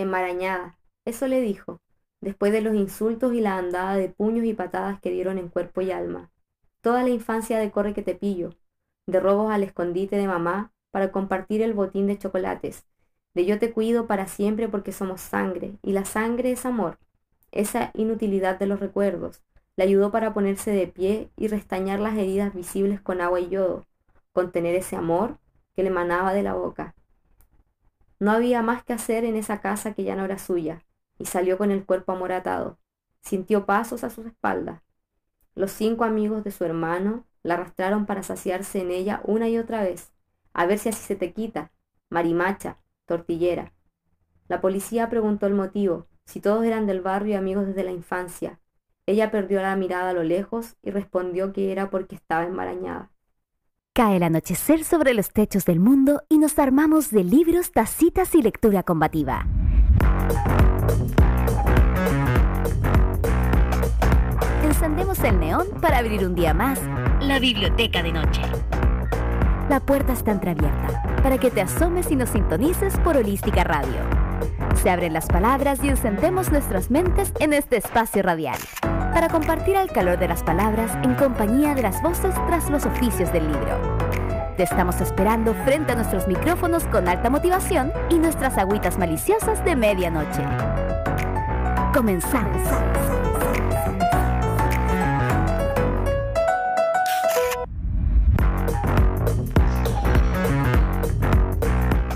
Enmarañada, eso le dijo, después de los insultos y la andada de puños y patadas que dieron en cuerpo y alma. Toda la infancia de corre que te pillo, de robos al escondite de mamá para compartir el botín de chocolates, de yo te cuido para siempre porque somos sangre, y la sangre es amor. Esa inutilidad de los recuerdos le ayudó para ponerse de pie y restañar las heridas visibles con agua y yodo, contener ese amor que le manaba de la boca. No había más que hacer en esa casa que ya no era suya, y salió con el cuerpo amoratado. Sintió pasos a sus espaldas. Los cinco amigos de su hermano la arrastraron para saciarse en ella una y otra vez, a ver si así se te quita, marimacha, tortillera. La policía preguntó el motivo, si todos eran del barrio y amigos desde la infancia. Ella perdió la mirada a lo lejos y respondió que era porque estaba embarañada. Cae el anochecer sobre los techos del mundo y nos armamos de libros, tacitas y lectura combativa. Encendemos el neón para abrir un día más la biblioteca de noche. La puerta está entreabierta para que te asomes y nos sintonices por Holística Radio. Se abren las palabras y encendemos nuestras mentes en este espacio radial para compartir el calor de las palabras en compañía de las voces tras los oficios del libro. Te estamos esperando frente a nuestros micrófonos con alta motivación y nuestras agüitas maliciosas de medianoche. Comenzamos.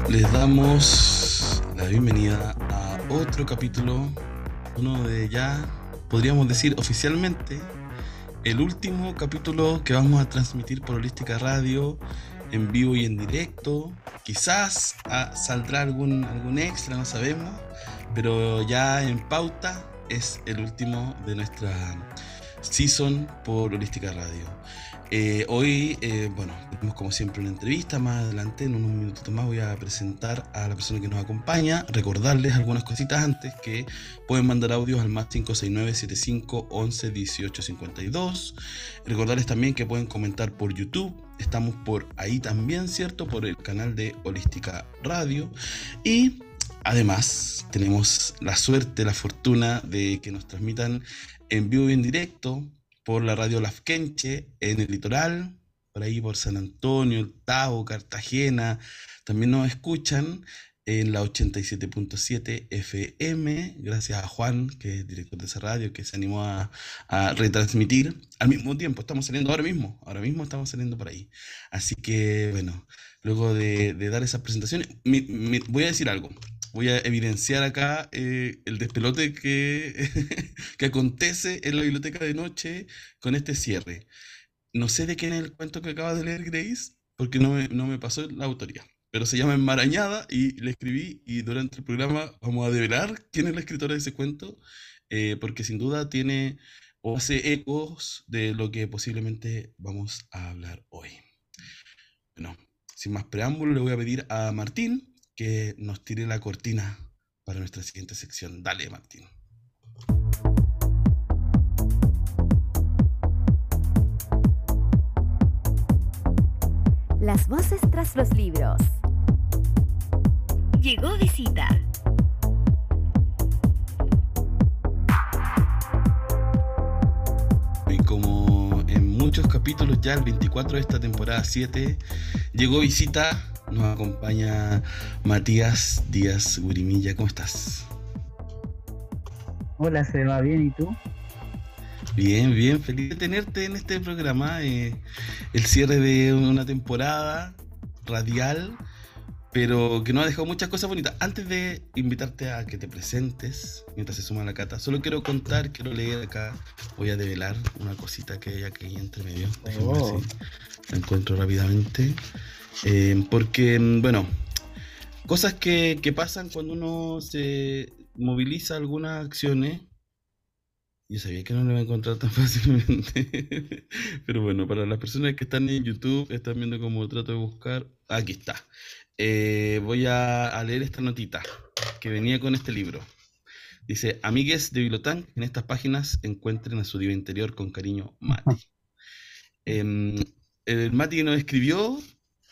Les damos la bienvenida a otro capítulo, uno de ya, podríamos decir oficialmente, el último capítulo que vamos a transmitir por Holística Radio en vivo y en directo. Quizás ah, saldrá algún, algún extra, no sabemos, pero ya en pauta es el último de nuestra season por Holística Radio. Eh, hoy, eh, bueno, tenemos como siempre una entrevista. Más adelante, en unos minutitos más, voy a presentar a la persona que nos acompaña. Recordarles algunas cositas antes que pueden mandar audios al más 569 75 11 18 52. Recordarles también que pueden comentar por YouTube. Estamos por ahí también, ¿cierto? Por el canal de Holística Radio. Y además, tenemos la suerte, la fortuna de que nos transmitan en vivo y en directo por la radio Lafkenche en el litoral, por ahí por San Antonio, El Tavo, Cartagena. También nos escuchan en la 87.7 FM, gracias a Juan, que es director de esa radio, que se animó a, retransmitir al mismo tiempo. Estamos saliendo ahora mismo, ahora mismo estamos saliendo por ahí. Así que, bueno, luego de, dar esas presentaciones, voy a decir algo voy a evidenciar acá eh, el despelote que, que acontece en la biblioteca de noche con este cierre. No sé de quién es el cuento que acaba de leer Grace, porque no me, no me pasó la autoría. Pero se llama Enmarañada y le escribí y durante el programa vamos a develar quién es la escritora de ese cuento, eh, porque sin duda tiene o hace ecos de lo que posiblemente vamos a hablar hoy. Bueno, sin más preámbulo, le voy a pedir a Martín que nos tire la cortina para nuestra siguiente sección. Dale, Martín. Las voces tras los libros. Llegó visita. Y como en muchos capítulos ya, el 24 de esta temporada 7, llegó visita nos acompaña Matías Díaz Gurimilla. ¿Cómo estás? Hola, se va bien, ¿y tú? Bien, bien, feliz de tenerte en este programa. Eh, el cierre de una temporada radial, pero que nos ha dejado muchas cosas bonitas. Antes de invitarte a que te presentes, mientras se suma la cata, solo quiero contar, quiero leer acá, voy a develar una cosita que hay aquí entre medio. Déjenme oh. la encuentro rápidamente. Eh, porque, bueno, cosas que, pasan cuando uno se moviliza algunas acciones. Yo sabía que no lo iba a encontrar tan fácilmente. Pero bueno, para las personas que están en YouTube, están viendo cómo trato de buscar. Aquí está. Eh, voy a, leer esta notita que venía con este libro. Dice, amigues de Biblotán, en estas páginas encuentren a su diva interior con cariño, Mati. Em, el Mati que nos escribió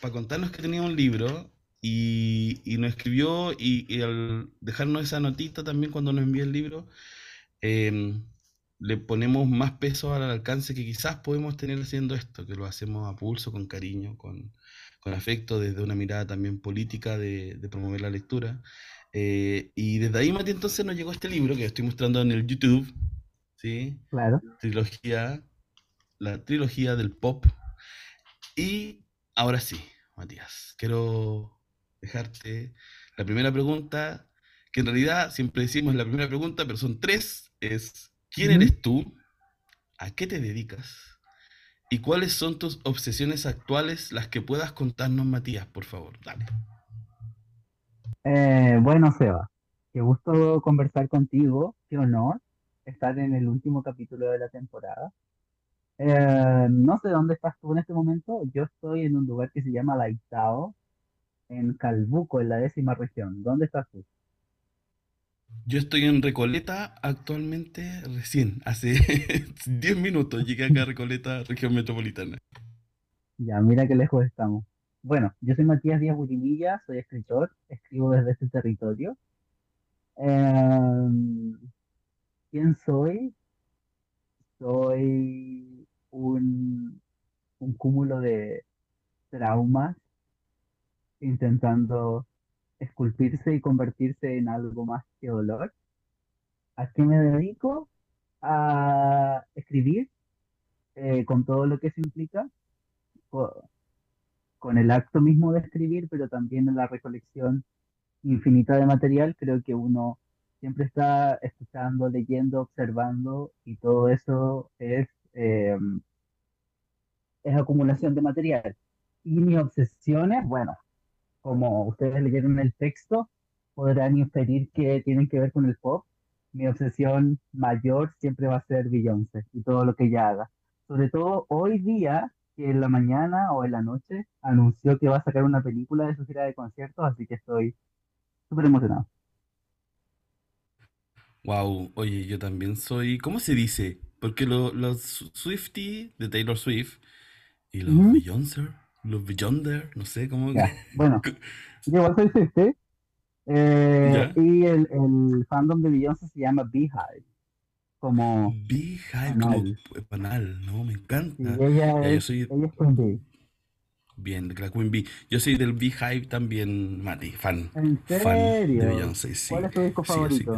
para contarnos que tenía un libro, y, nos escribió y, al dejarnos esa notita también cuando nos envía el libro, em, le ponemos más peso al alcance que quizás podemos tener haciendo esto, que lo hacemos a pulso, con cariño, con, afecto, desde una mirada también política de, promover la lectura. Eh, y desde ahí, Mati, entonces nos llegó este libro que estoy mostrando en el YouTube, ¿sí? Claro. Trilogía, la trilogía del pop. Y ahora sí, Matías, quiero dejarte la primera pregunta, que en realidad siempre decimos la primera pregunta, pero son tres, es ¿quién eres tú? ¿A qué te dedicas? ¿Y cuáles son tus obsesiones actuales, las que puedas contarnos, Matías, por favor? Dale. Eh, bueno, Seba, qué gusto conversar contigo, qué honor estar en el último capítulo de la temporada. Eh, no sé dónde estás tú en este momento, yo estoy en un lugar que se llama Laitao, en Calbuco, en la décima región. ¿Dónde estás tú? Yo estoy en Recoleta actualmente, recién, hace 10 minutos llegué acá a Recoleta, región metropolitana. Ya, mira qué lejos estamos. Bueno, yo soy Matías Díaz Burimilla, soy escritor, escribo desde este territorio. Em, ¿quién soy? Soy un, un cúmulo de traumas intentando esculpirse y convertirse en algo más que dolor. ¿A qué me dedico? A escribir eh, con todo lo que se implica, con el acto mismo de escribir, pero también en la recolección infinita de material. Creo que uno siempre está escuchando, leyendo, observando y todo eso es, eh, es acumulación de material. Y mis obsesiones, bueno, como ustedes leyeron el texto, podrán inferir que tienen que ver con el pop. Mi obsesión mayor siempre va a ser Beyoncé y todo lo que ella haga. Sobre todo hoy día, que en la mañana o en la noche anunció que va a sacar una película de su gira de conciertos, así que estoy súper emocionado. Wow, oye, yo también soy, ¿cómo se dice? Porque los Swifty de Taylor Swift y los Beyoncé los Beyonder, no sé cómo. bueno, yo igual soy Swifty. Eh, y el, el, fandom de Beyoncé se llama Beehive. Como. Beehive, como panal, ¿no? Me encanta. ella, es, ella es Queen Bee. Bien, la Queen Bee. Yo soy del Beehive también, Mati, fan. ¿En serio? Fan de Beyoncé, sí. ¿Cuál es tu disco favorito?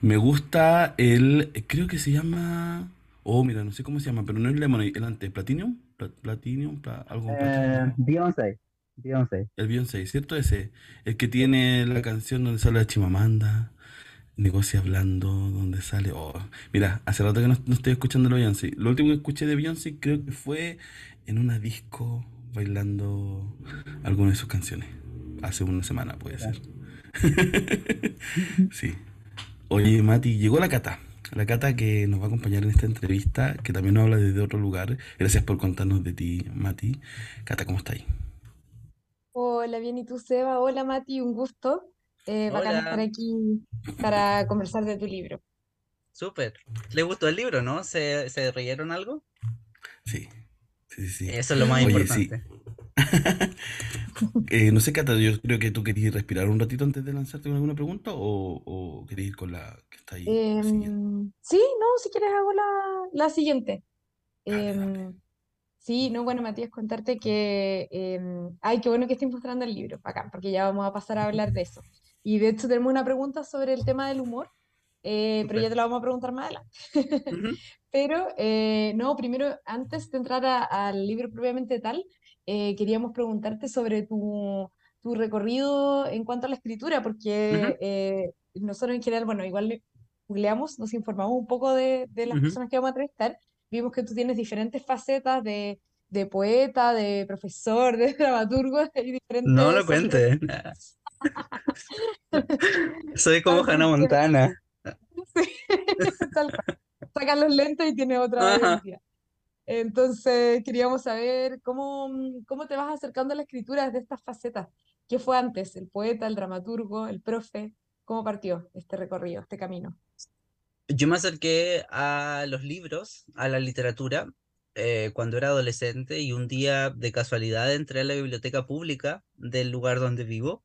Me gusta el. Creo que se llama. Oh, mira, no sé cómo se llama, pero no es Lemonade, el antes, Platinum. Platinum, algo eh, Beyoncé. Beyoncé. El Beyoncé, ¿cierto? Ese. El que tiene la canción donde sale la Chimamanda, negocia hablando, donde sale. Oh, mira, hace rato que no, estoy escuchando la Beyoncé. Lo último que escuché de Beyoncé creo que fue en una disco bailando alguna de sus canciones. Hace una semana, puede ser. sí. Oye, Mati, llegó la cata la Cata que nos va a acompañar en esta entrevista, que también nos habla desde otro lugar. Gracias por contarnos de ti, Mati. Cata, ¿cómo estás ahí? Hola, bien, ¿y tú, Seba? Hola, Mati, un gusto. Eh, bacán estar aquí para conversar de tu libro. Súper. ¿Le gustó el libro, no? ¿Se, se reyeron algo? Sí, sí, sí. Eso es lo más importante. Eh, no sé, Cata, yo creo que tú querías respirar un ratito antes de lanzarte con alguna pregunta o, o querías ir con la que está ahí. Em, sí, no, si quieres hago la, la siguiente. Em, sí, no, bueno, Matías, contarte que, em, ay, qué bueno que estés mostrando el libro, acá, porque ya vamos a pasar a hablar de eso. Y de hecho tenemos una pregunta sobre el tema del humor, eh, pero ya te la vamos a preguntar más adelante. Pero, eh, no, primero, antes de entrar al libro propiamente tal, eh, queríamos preguntarte sobre tu, tu, recorrido en cuanto a la escritura, porque eh, nosotros en general, bueno, igual googleamos, nos informamos un poco de, de las personas que vamos a entrevistar, vimos que tú tienes diferentes facetas de, de poeta, de profesor, de dramaturgo, diferentes... No lo cuente. Soy como Hannah Montana. Sí, Saca los lentes y tiene otra. Entonces, queríamos saber cómo, mm, cómo te vas acercando a la escritura desde estas facetas. ¿Qué fue antes? ¿El poeta, el dramaturgo, el profe? ¿Cómo partió este recorrido, este camino? Yo me acerqué a los libros, a la literatura, eh, cuando era adolescente y un día de casualidad entré a la biblioteca pública del lugar donde vivo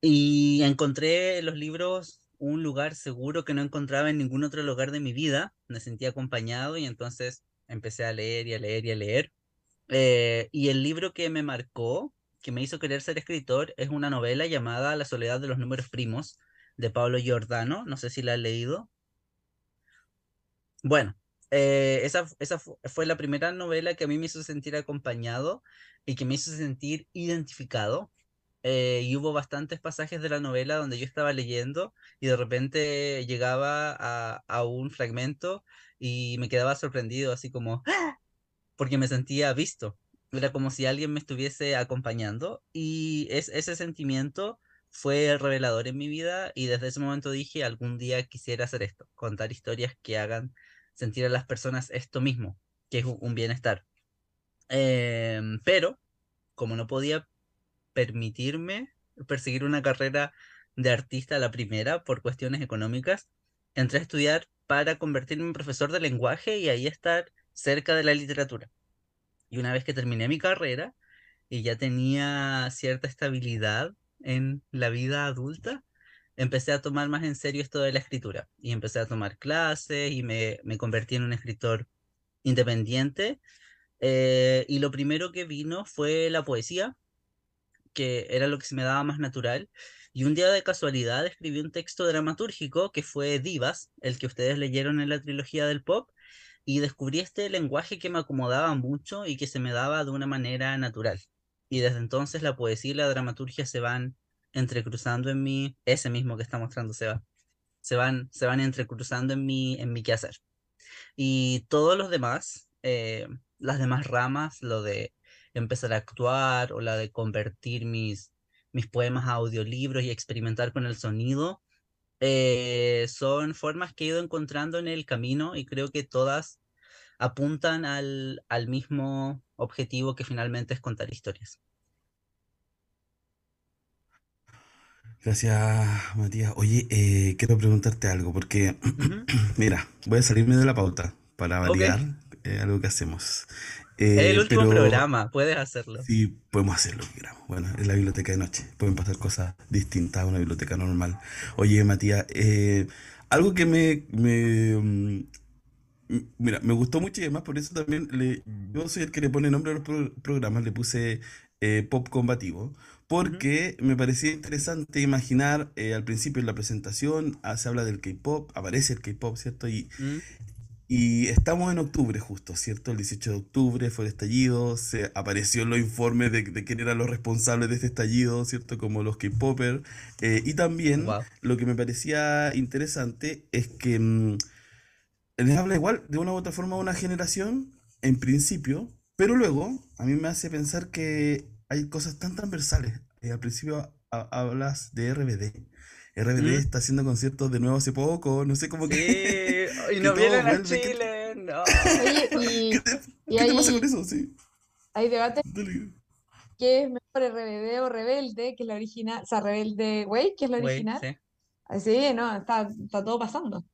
y encontré en los libros un lugar seguro que no encontraba en ningún otro lugar de mi vida. Me sentí acompañado y entonces empecé a leer y a leer y a leer. Eh, y el libro que me marcó, que me hizo querer ser escritor, es una novela llamada La soledad de los números primos, de Pablo Giordano. No sé si la has leído. Bueno, eh, esa, esa fue la primera novela que a mí me hizo sentir acompañado y que me hizo sentir identificado. Eh, y hubo bastantes pasajes de la novela donde yo estaba leyendo y de repente llegaba a, a un fragmento y me quedaba sorprendido, así como, ¡Ah! porque me sentía visto. Era como si alguien me estuviese acompañando y es, ese sentimiento fue revelador en mi vida y desde ese momento dije, algún día quisiera hacer esto, contar historias que hagan sentir a las personas esto mismo, que es un bienestar. Em, pero, como no podía permitirme perseguir una carrera de artista la primera por cuestiones económicas, entré a estudiar para convertirme en profesor de lenguaje y ahí estar cerca de la literatura. Y una vez que terminé mi carrera y ya tenía cierta estabilidad en la vida adulta, empecé a tomar más en serio esto de la escritura y empecé a tomar clases y me, me convertí en un escritor independiente. Eh, y lo primero que vino fue la poesía, que era lo que se me daba más natural. Y un día de casualidad escribí un texto dramatúrgico que fue Divas, el que ustedes leyeron en la trilogía del pop, y descubrí este lenguaje que me acomodaba mucho y que se me daba de una manera natural. Y desde entonces la poesía y la dramaturgia se van entrecruzando en mí, ese mismo que está mostrando Seba, se van, se van entrecruzando en mi, en mi quehacer. Y todos los demás, eh, las demás ramas, lo de empezar a actuar o la de convertir mis, mis poemas a audiolibros y experimentar con el sonido, eh, son formas que he ido encontrando en el camino y creo que todas apuntan al, al mismo objetivo que finalmente es contar historias. Gracias, Matías. Oye, eh, quiero preguntarte algo, porque, mira, voy a salirme de la pauta para variar eh, algo que hacemos. Es el último programa, puedes hacerlo. Sí, podemos hacerlo Bueno, es la biblioteca de noche, pueden pasar cosas distintas a una biblioteca normal. Oye, Matías, eh, algo que me, me, mm, mira, me gustó mucho y además por eso también le, yo soy el que le pone nombre a los programas, le puse pop combativo porque me parecía interesante imaginar eh, al principio en la presentación, ah, se habla del K-pop, aparece el K-pop, ¿cierto? Y, mm. Y estamos en octubre justo, ¿cierto? El 18 de octubre fue el estallido, se apareció en los informes de, de quién eran los responsables de este estallido, ¿cierto? Como los K-popers. Eh, y también lo que me parecía interesante es que mm, les habla igual de una u otra forma a una generación, en principio, pero luego a mí me hace pensar que hay cosas tan transversales. Eh, al principio hablas de RBD. RBD ¿Mm? está haciendo conciertos de nuevo hace poco, no sé cómo que. y no vienen a Chile, no. y, ¿Qué te, pasa con eso? Sí. Hay debate. ¿Qué es mejor RBD o Rebelde? Que es la original. O sea, Rebelde Way, que es la original. sí. Así, no, está, está todo pasando.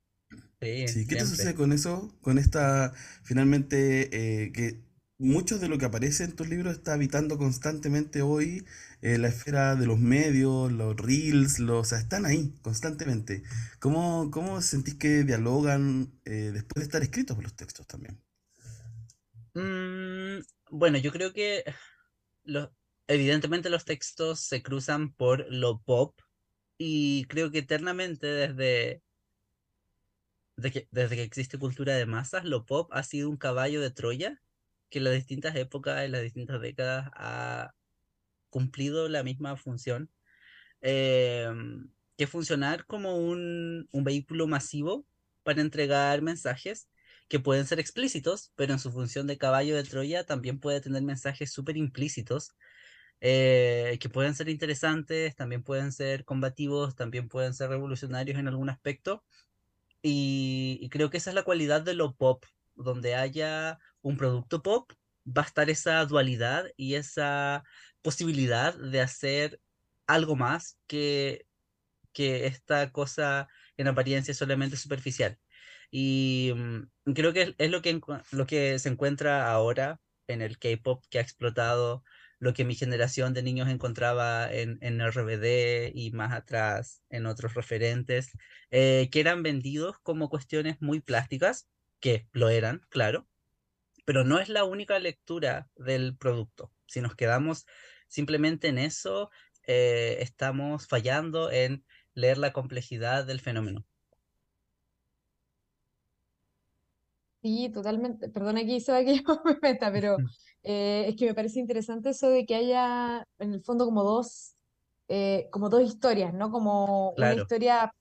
Sí, sí ¿qué te sucede con eso? Con esta, finalmente, eh, que mucho de lo que aparece en tus libros está habitando constantemente hoy eh, la esfera de los medios, los reels, los, o sea, están ahí constantemente. ¿Cómo, cómo sentís que dialogan eh, después de estar escritos los textos también? Mm, bueno, yo creo que los, evidentemente los textos se cruzan por lo pop y creo que eternamente desde, desde que existe cultura de masas, lo pop ha sido un caballo de Troya que en las distintas épocas, en las distintas décadas, ha cumplido la misma función, em, que funcionar como un, un vehículo masivo para entregar mensajes que pueden ser explícitos, pero en su función de caballo de Troya también puede tener mensajes súper implícitos, eh, que pueden ser interesantes, también pueden ser combativos, también pueden ser revolucionarios en algún aspecto. Y, y, creo que esa es la cualidad de lo pop, donde haya un producto pop, va a estar esa dualidad y esa posibilidad de hacer algo más que, que esta cosa en apariencia solamente superficial. Y mm, creo que es lo que, lo que se encuentra ahora en el K-pop que ha explotado, lo que mi generación de niños encontraba en, en RBD y más atrás en otros referentes, eh, que eran vendidos como cuestiones muy plásticas, que lo eran, claro, pero no es la única lectura del producto. Si nos quedamos simplemente en eso, eh, estamos fallando en leer la complejidad del fenómeno. Sí, totalmente. Perdona que hizo aquí me meta, pero eh, es que me parece interesante eso de que haya en el fondo como dos, eh, como dos historias, ¿no? Como una historia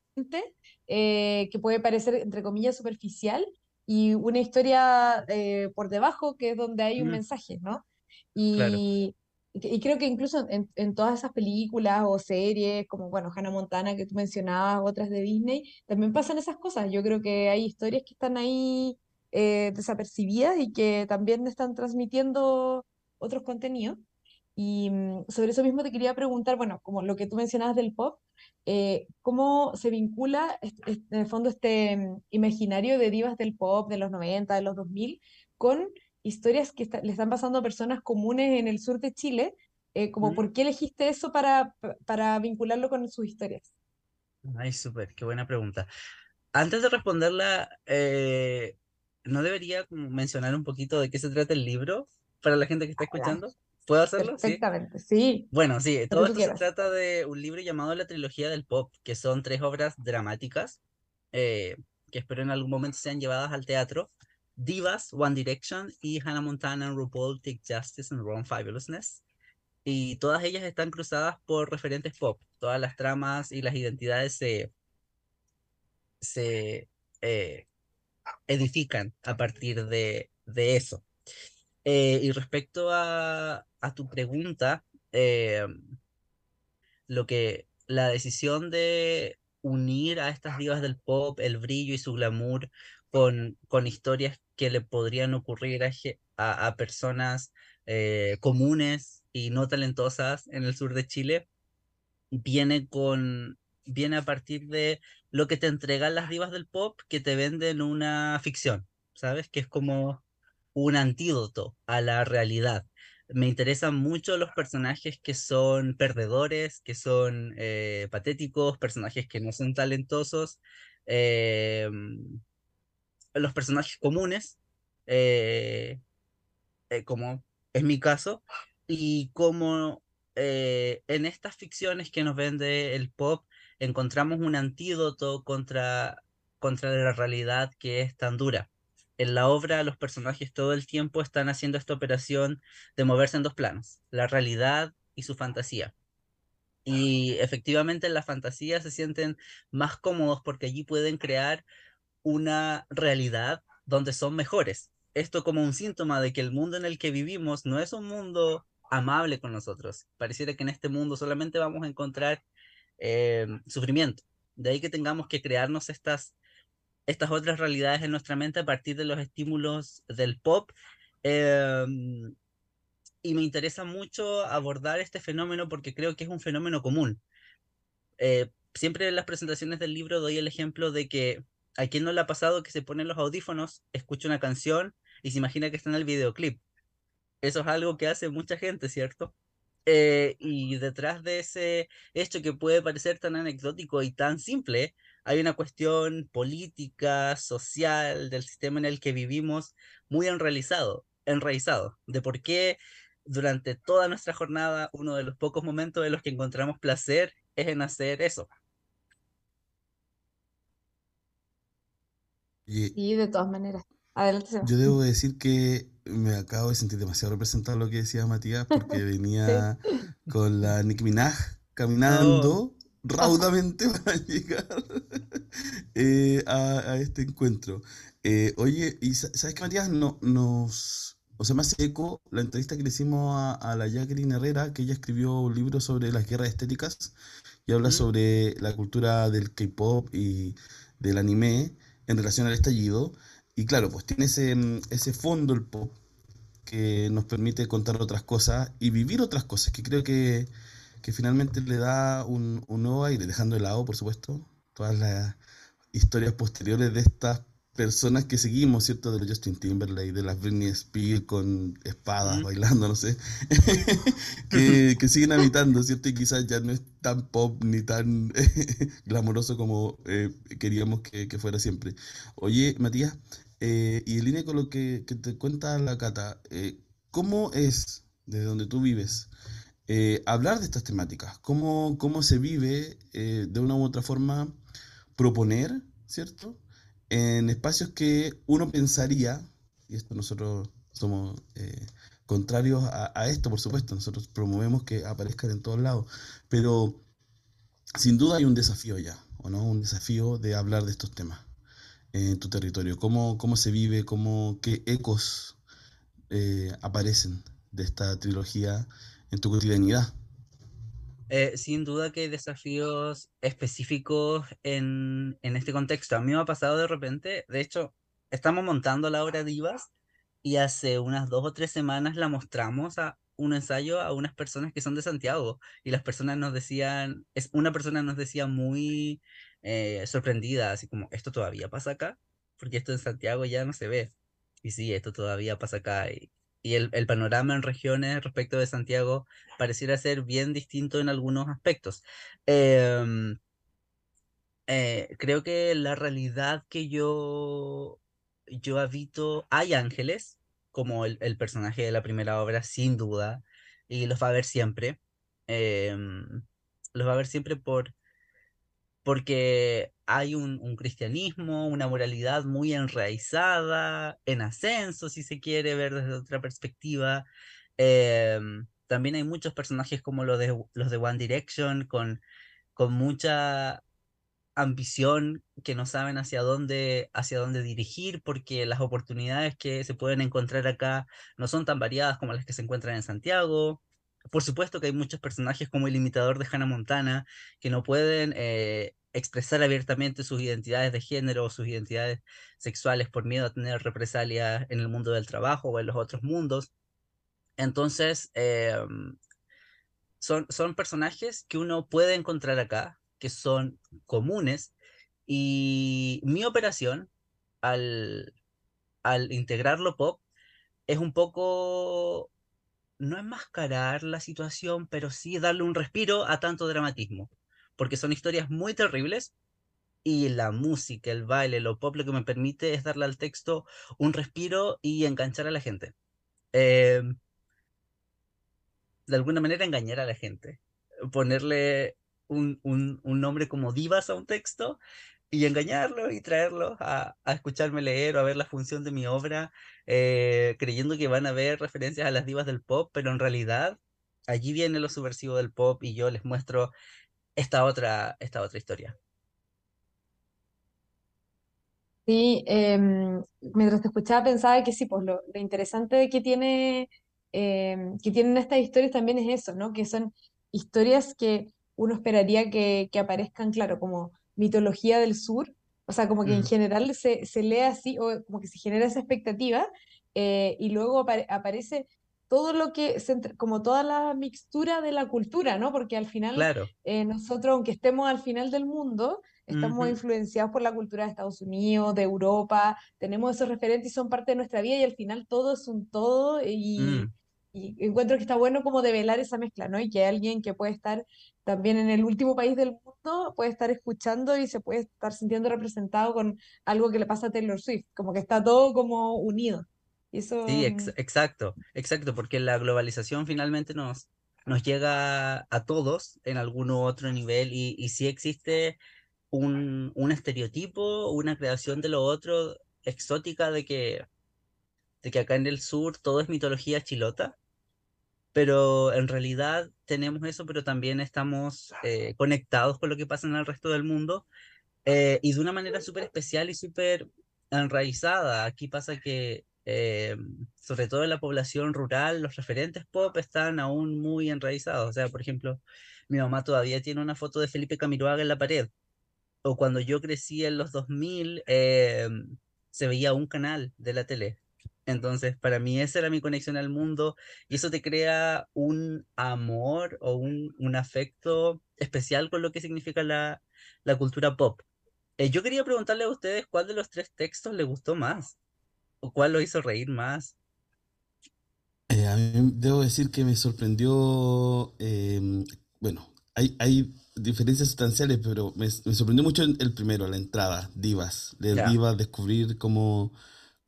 eh, que puede parecer, entre comillas, superficial y una historia por debajo que es donde hay un mm, mensaje, ¿no? claro. Y, y creo que incluso en, en todas esas películas o series, como, bueno, Hannah Montana que tú mencionabas, otras de Disney, también pasan esas cosas. Yo creo que hay historias que están ahí eh, desapercibidas y que también están transmitiendo otros contenidos. Y mm, sobre eso mismo te quería preguntar, bueno, como lo que tú mencionabas del pop, eh, ¿cómo se vincula en el fondo este mm, imaginario de divas del pop de los 90 de los 2000 con historias que está- le están pasando a personas comunes en el sur de Chile? Eh, como, mm. ¿por qué elegiste eso para, pa- para vincularlo con sus historias? Ay, súper, qué buena pregunta. Antes de responderla, eh, ¿no debería mencionar un poquito de qué se trata el libro para la gente que está Hola. escuchando? ¿Puedo hacerlo? Sí. Perfectamente, sí, Bueno, sí, todo esto se quieras. trata de un libro llamado La Trilogía del Pop, que son tres obras dramáticas eh, que espero en algún momento sean llevadas al teatro. Divas, One Direction y Hannah Montana RuPaul Take Justice and Run Fabulousness. Y todas ellas están cruzadas por referentes pop. Todas las tramas y las identidades se, se eh, edifican a partir de, de eso. Eh, y respecto a, a tu pregunta, eh, lo que la decisión de unir a estas divas del pop, el brillo y su glamour con, con historias que le podrían ocurrir a, a personas eh, comunes y no talentosas en el sur de Chile, viene con, viene a partir de lo que te entregan las divas del pop que te venden una ficción, ¿sabes? Que es como un antídoto a la realidad. Me interesan mucho los personajes que son perdedores, que son eh, patéticos, personajes que no son talentosos, eh, los personajes comunes, eh, eh, como es mi caso, y como eh, en estas ficciones que nos vende el pop encontramos un antídoto contra, contra la realidad que es tan dura. En la obra los personajes todo el tiempo están haciendo esta operación de moverse en dos planos, la realidad y su fantasía. Y efectivamente en la fantasía se sienten más cómodos porque allí pueden crear una realidad donde son mejores. Esto como un síntoma de que el mundo en el que vivimos no es un mundo amable con nosotros. Pareciera que en este mundo solamente vamos a encontrar eh, sufrimiento. De ahí que tengamos que crearnos estas, estas otras realidades en nuestra mente a partir de los estímulos del pop. Eh, y me interesa mucho abordar este fenómeno porque creo que es un fenómeno común eh, siempre en las presentaciones del libro doy el ejemplo de que a quien no le ha pasado que se pone los audífonos, escucha una canción y se imagina que está en el videoclip. Eso es algo que hace mucha gente, ¿cierto? Eh, y detrás de ese hecho que puede parecer tan anecdótico y tan simple, hay una cuestión política, social, del sistema en el que vivimos muy enraizado, enraizado, de por qué durante toda nuestra jornada uno de los pocos momentos en los que encontramos placer es en hacer eso. Y Sí, de todas maneras. Adelante, Seba. yo debo decir que me acabo de sentir demasiado representado lo que decía Matías porque Sí. venía con la Nicki Minaj Oh, caminando raudamente para llegar eh, a, a este encuentro. Eh, oye, ¿y sa- sabes qué, Matías? No, nos, o sea, hace eco la entrevista que le hicimos a, a la Jacqueline Herrera, que ella escribió un libro sobre las guerras estéticas y habla mm, sobre la cultura del K-pop y del anime en relación al estallido. Y claro, pues tiene ese, mm, ese fondo el pop que nos permite contar otras cosas y vivir otras cosas, que creo que, que finalmente le da un, un nuevo aire, dejando de lado, por supuesto, todas las historias posteriores de estas personas que seguimos, ¿cierto? De los Justin Timberlake, de las Britney Spears con espadas bailando, no sé, que, siguen habitando, ¿cierto? Y quizás ya no es tan pop ni tan glamoroso como eh, queríamos que, fuera siempre. Oye, Matías, eh, y en línea con lo que, te cuenta la Cata, eh, ¿cómo es, desde donde tú vives, hablar de estas temáticas? ¿Cómo, cómo se vive de una u otra forma proponer, ¿cierto? En espacios que uno pensaría, y esto nosotros somos eh, contrarios a, esto, por supuesto, nosotros promovemos que aparezcan en todos lados, pero sin duda hay un desafío ya, ¿o no? Un desafío de hablar de estos temas en tu territorio. ¿Cómo, cómo se vive? Cómo, ¿Qué ecos eh, aparecen de esta trilogía en tu cotidianidad? Eh, sin duda que hay desafíos específicos en, en, este contexto. A mí me ha pasado de repente, de hecho, estamos montando la obra Divas y hace unas dos o tres semanas la mostramos a un ensayo a unas personas que son de Santiago y las personas nos decían, es, una persona nos decía muy eh, sorprendida, así como, ¿esto todavía pasa acá? Porque esto en Santiago ya no se ve. Y sí, esto todavía pasa acá. Y el, el, panorama en regiones respecto de Santiago pareciera ser bien distinto en algunos aspectos. Em, eh, creo que la realidad que yo, yo habito, hay ángeles, como el, personaje de la primera obra, sin duda, y los va a ver siempre. Em, los va a ver siempre por, porque hay un, cristianismo, una moralidad muy enraizada, en ascenso, si se quiere ver desde otra perspectiva. Em, también hay muchos personajes como los de, los de One Direction, con, con mucha ambición que no saben hacia dónde, hacia dónde dirigir, porque las oportunidades que se pueden encontrar acá no son tan variadas como las que se encuentran en Santiago. Por supuesto que hay muchos personajes como el imitador de Hannah Montana que no pueden eh, expresar abiertamente sus identidades de género o sus identidades sexuales por miedo a tener represalias en el mundo del trabajo o en los otros mundos. Entonces, em, son, son personajes que uno puede encontrar acá, que son comunes, y mi operación al, al integrarlo pop es un poco no enmascarar la situación, pero sí darle un respiro a tanto dramatismo, porque son historias muy terribles y la música, el baile, lo pop lo que me permite es darle al texto un respiro y enganchar a la gente. Em, de alguna manera engañar a la gente, ponerle un, un, nombre como divas a un texto y engañarlo y traerlos a, a, escucharme leer o a ver la función de mi obra, eh, creyendo que van a ver referencias a las divas del pop, pero en realidad allí viene lo subversivo del pop y yo les muestro esta otra, esta otra historia. Sí, em, mientras te escuchaba pensaba que sí, pues lo, lo interesante que tiene em, que tienen estas historias también es eso, ¿no? Que son historias que uno esperaría que, que aparezcan, claro, como mitología del sur, o sea, como que en mm. general se, se, lee así, o como que se genera esa expectativa, eh, y luego aparece todo lo que, como toda la mixtura de la cultura, ¿no? Porque al final, eh, nosotros, aunque estemos al final del mundo, estamos influenciados por la cultura de Estados Unidos, de Europa, tenemos esos referentes y son parte de nuestra vida y al final todo es un todo y, mm. y encuentro que está bueno como develar esa mezcla, ¿no? Y que alguien que puede estar también en el último país del mundo puede estar escuchando y se puede estar sintiendo representado con algo que le pasa a Taylor Swift, como que está todo como unido. Eso... Sí, exacto, exacto, porque la globalización finalmente nos, nos llega a todos en algún otro nivel y, y sí existe un, un estereotipo, una creación de lo otro exótica de que, de que acá en el sur todo es mitología chilota pero en realidad tenemos eso, pero también estamos eh, conectados con lo que pasa en el resto del mundo eh, y de una manera súper especial y súper enraizada. Aquí pasa que, eh, sobre todo en la población rural, los referentes pop están aún muy enraizados. O sea, por ejemplo, mi mamá todavía tiene una foto de Felipe Camiroaga en la pared. O cuando yo crecí en los 2000, se veía un canal de la tele entonces, para mí esa era mi conexión al mundo y eso te crea un amor o un, un afecto especial con lo que significa la, la cultura pop. Eh, yo quería preguntarle a ustedes cuál de los tres textos les gustó más o cuál lo hizo reír más. Eh, a mí debo decir que me sorprendió, eh, bueno, hay, hay diferencias sustanciales, pero me, me sorprendió mucho el, primero, la entrada, Divas, leer Ya. Divas, descubrir cómo,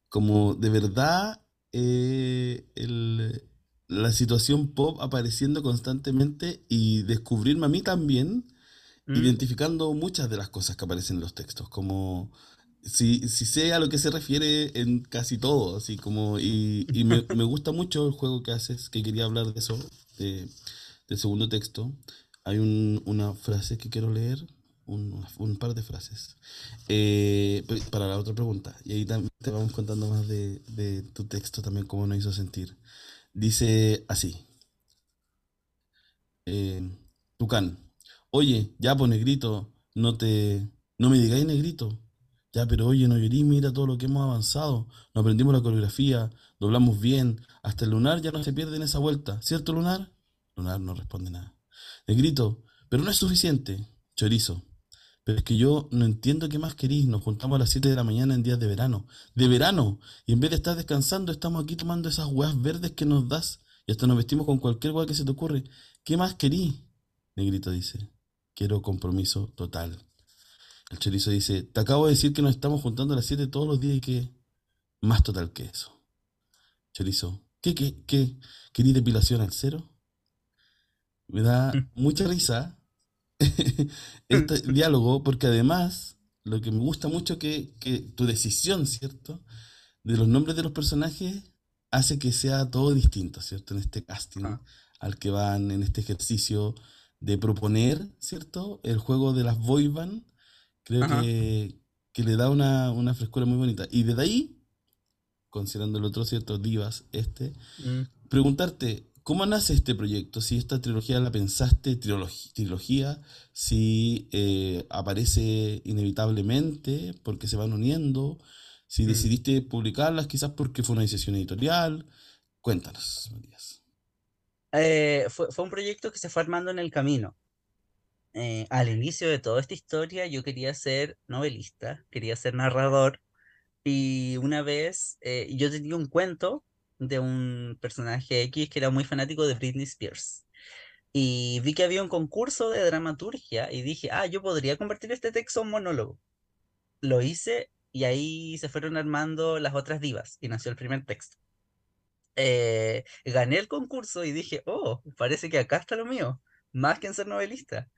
cómo de verdad eh, el- la situación pop apareciendo constantemente y descubrirme a mí también ¿Mm? identificando muchas de las cosas que aparecen en los textos, como si, si sé a lo que se refiere en casi todo, así como, y, me, gusta mucho el juego que haces, que quería hablar de eso, de- del segundo texto. Hay un- una frase que quiero leer, un, par de frases, eh, pe- para la otra pregunta, y ahí también te vamos contando más de, tu texto también, cómo nos hizo sentir. Dice así. Eh, Tucán. Oye, ya pues negrito, no te, no me digáis negrito. Ya, pero oye, no llorí, mira todo lo que hemos avanzado. Nos aprendimos la coreografía, doblamos bien. Hasta el lunar ya no se pierde en esa vuelta. ¿Cierto, lunar? Lunar no responde nada. Negrito, pero no es suficiente. Chorizo. Pero es que yo no entiendo qué más querís. Nos juntamos a las 7 de la mañana en días de verano. ¡De verano! Y en vez de estar descansando, estamos aquí tomando esas hueás verdes que nos das. Y hasta nos vestimos con cualquier hueá que se te ocurre. ¿Qué más querís? Negrito dice. Quiero compromiso total. El chorizo dice, te acabo de decir que nos estamos juntando a las 7 todos los días y que más total que eso. Chorizo, ¿qué, qué, qué? ¿Querís depilación al cero? Me da mucha risa este diálogo porque además lo que me gusta mucho que, que tu decisión, ¿cierto? De los nombres de los personajes hace que sea todo distinto, ¿cierto? En este casting Ah. al que van en este ejercicio de proponer, ¿cierto? El juego de las boy band, creo que, que le da una, una frescura muy bonita. Y desde ahí, considerando el otro, ¿cierto? Divas, este, Mm. preguntarte, ¿cómo nace este proyecto? Si esta trilogía la pensaste, trilog- trilogía, si eh, aparece inevitablemente porque se van uniendo, si Mm. decidiste publicarlas quizás porque fue una decisión editorial. Cuéntanos, Matías. Eh, fue, fue un proyecto que se fue armando en el camino. Eh, al inicio de toda esta historia yo quería ser novelista, quería ser narrador y una vez eh, yo tenía un cuento de un personaje X que era muy fanático de Britney Spears y vi que había un concurso de dramaturgia y dije, ah, yo podría convertir este texto en monólogo. Lo hice y ahí se fueron armando las otras divas y nació el primer texto. Eh, gané el concurso y dije, oh, parece que acá está lo mío, más que en ser novelista.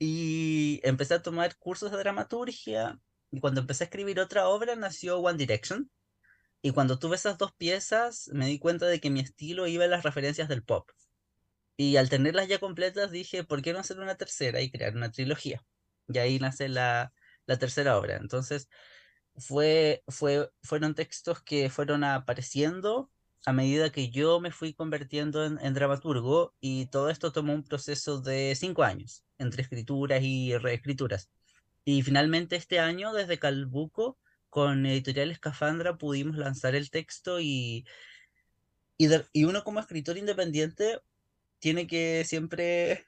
Y empecé a tomar cursos de dramaturgia. Y cuando empecé a escribir otra obra, nació One Direction. Y cuando tuve esas dos piezas, me di cuenta de que mi estilo iba en las referencias del pop. Y al tenerlas ya completas, dije, ¿por qué no hacer una tercera y crear una trilogía? Y ahí nace la, la tercera obra. Entonces, fue, fue, fueron textos que fueron apareciendo a medida que yo me fui convirtiendo en, dramaturgo y todo esto tomó un proceso de cinco años, entre escrituras y reescrituras. Y finalmente este año, desde Calbuco, con Editorial Escafandra, pudimos lanzar el texto y, y, de- y uno como escritor independiente tiene que siempre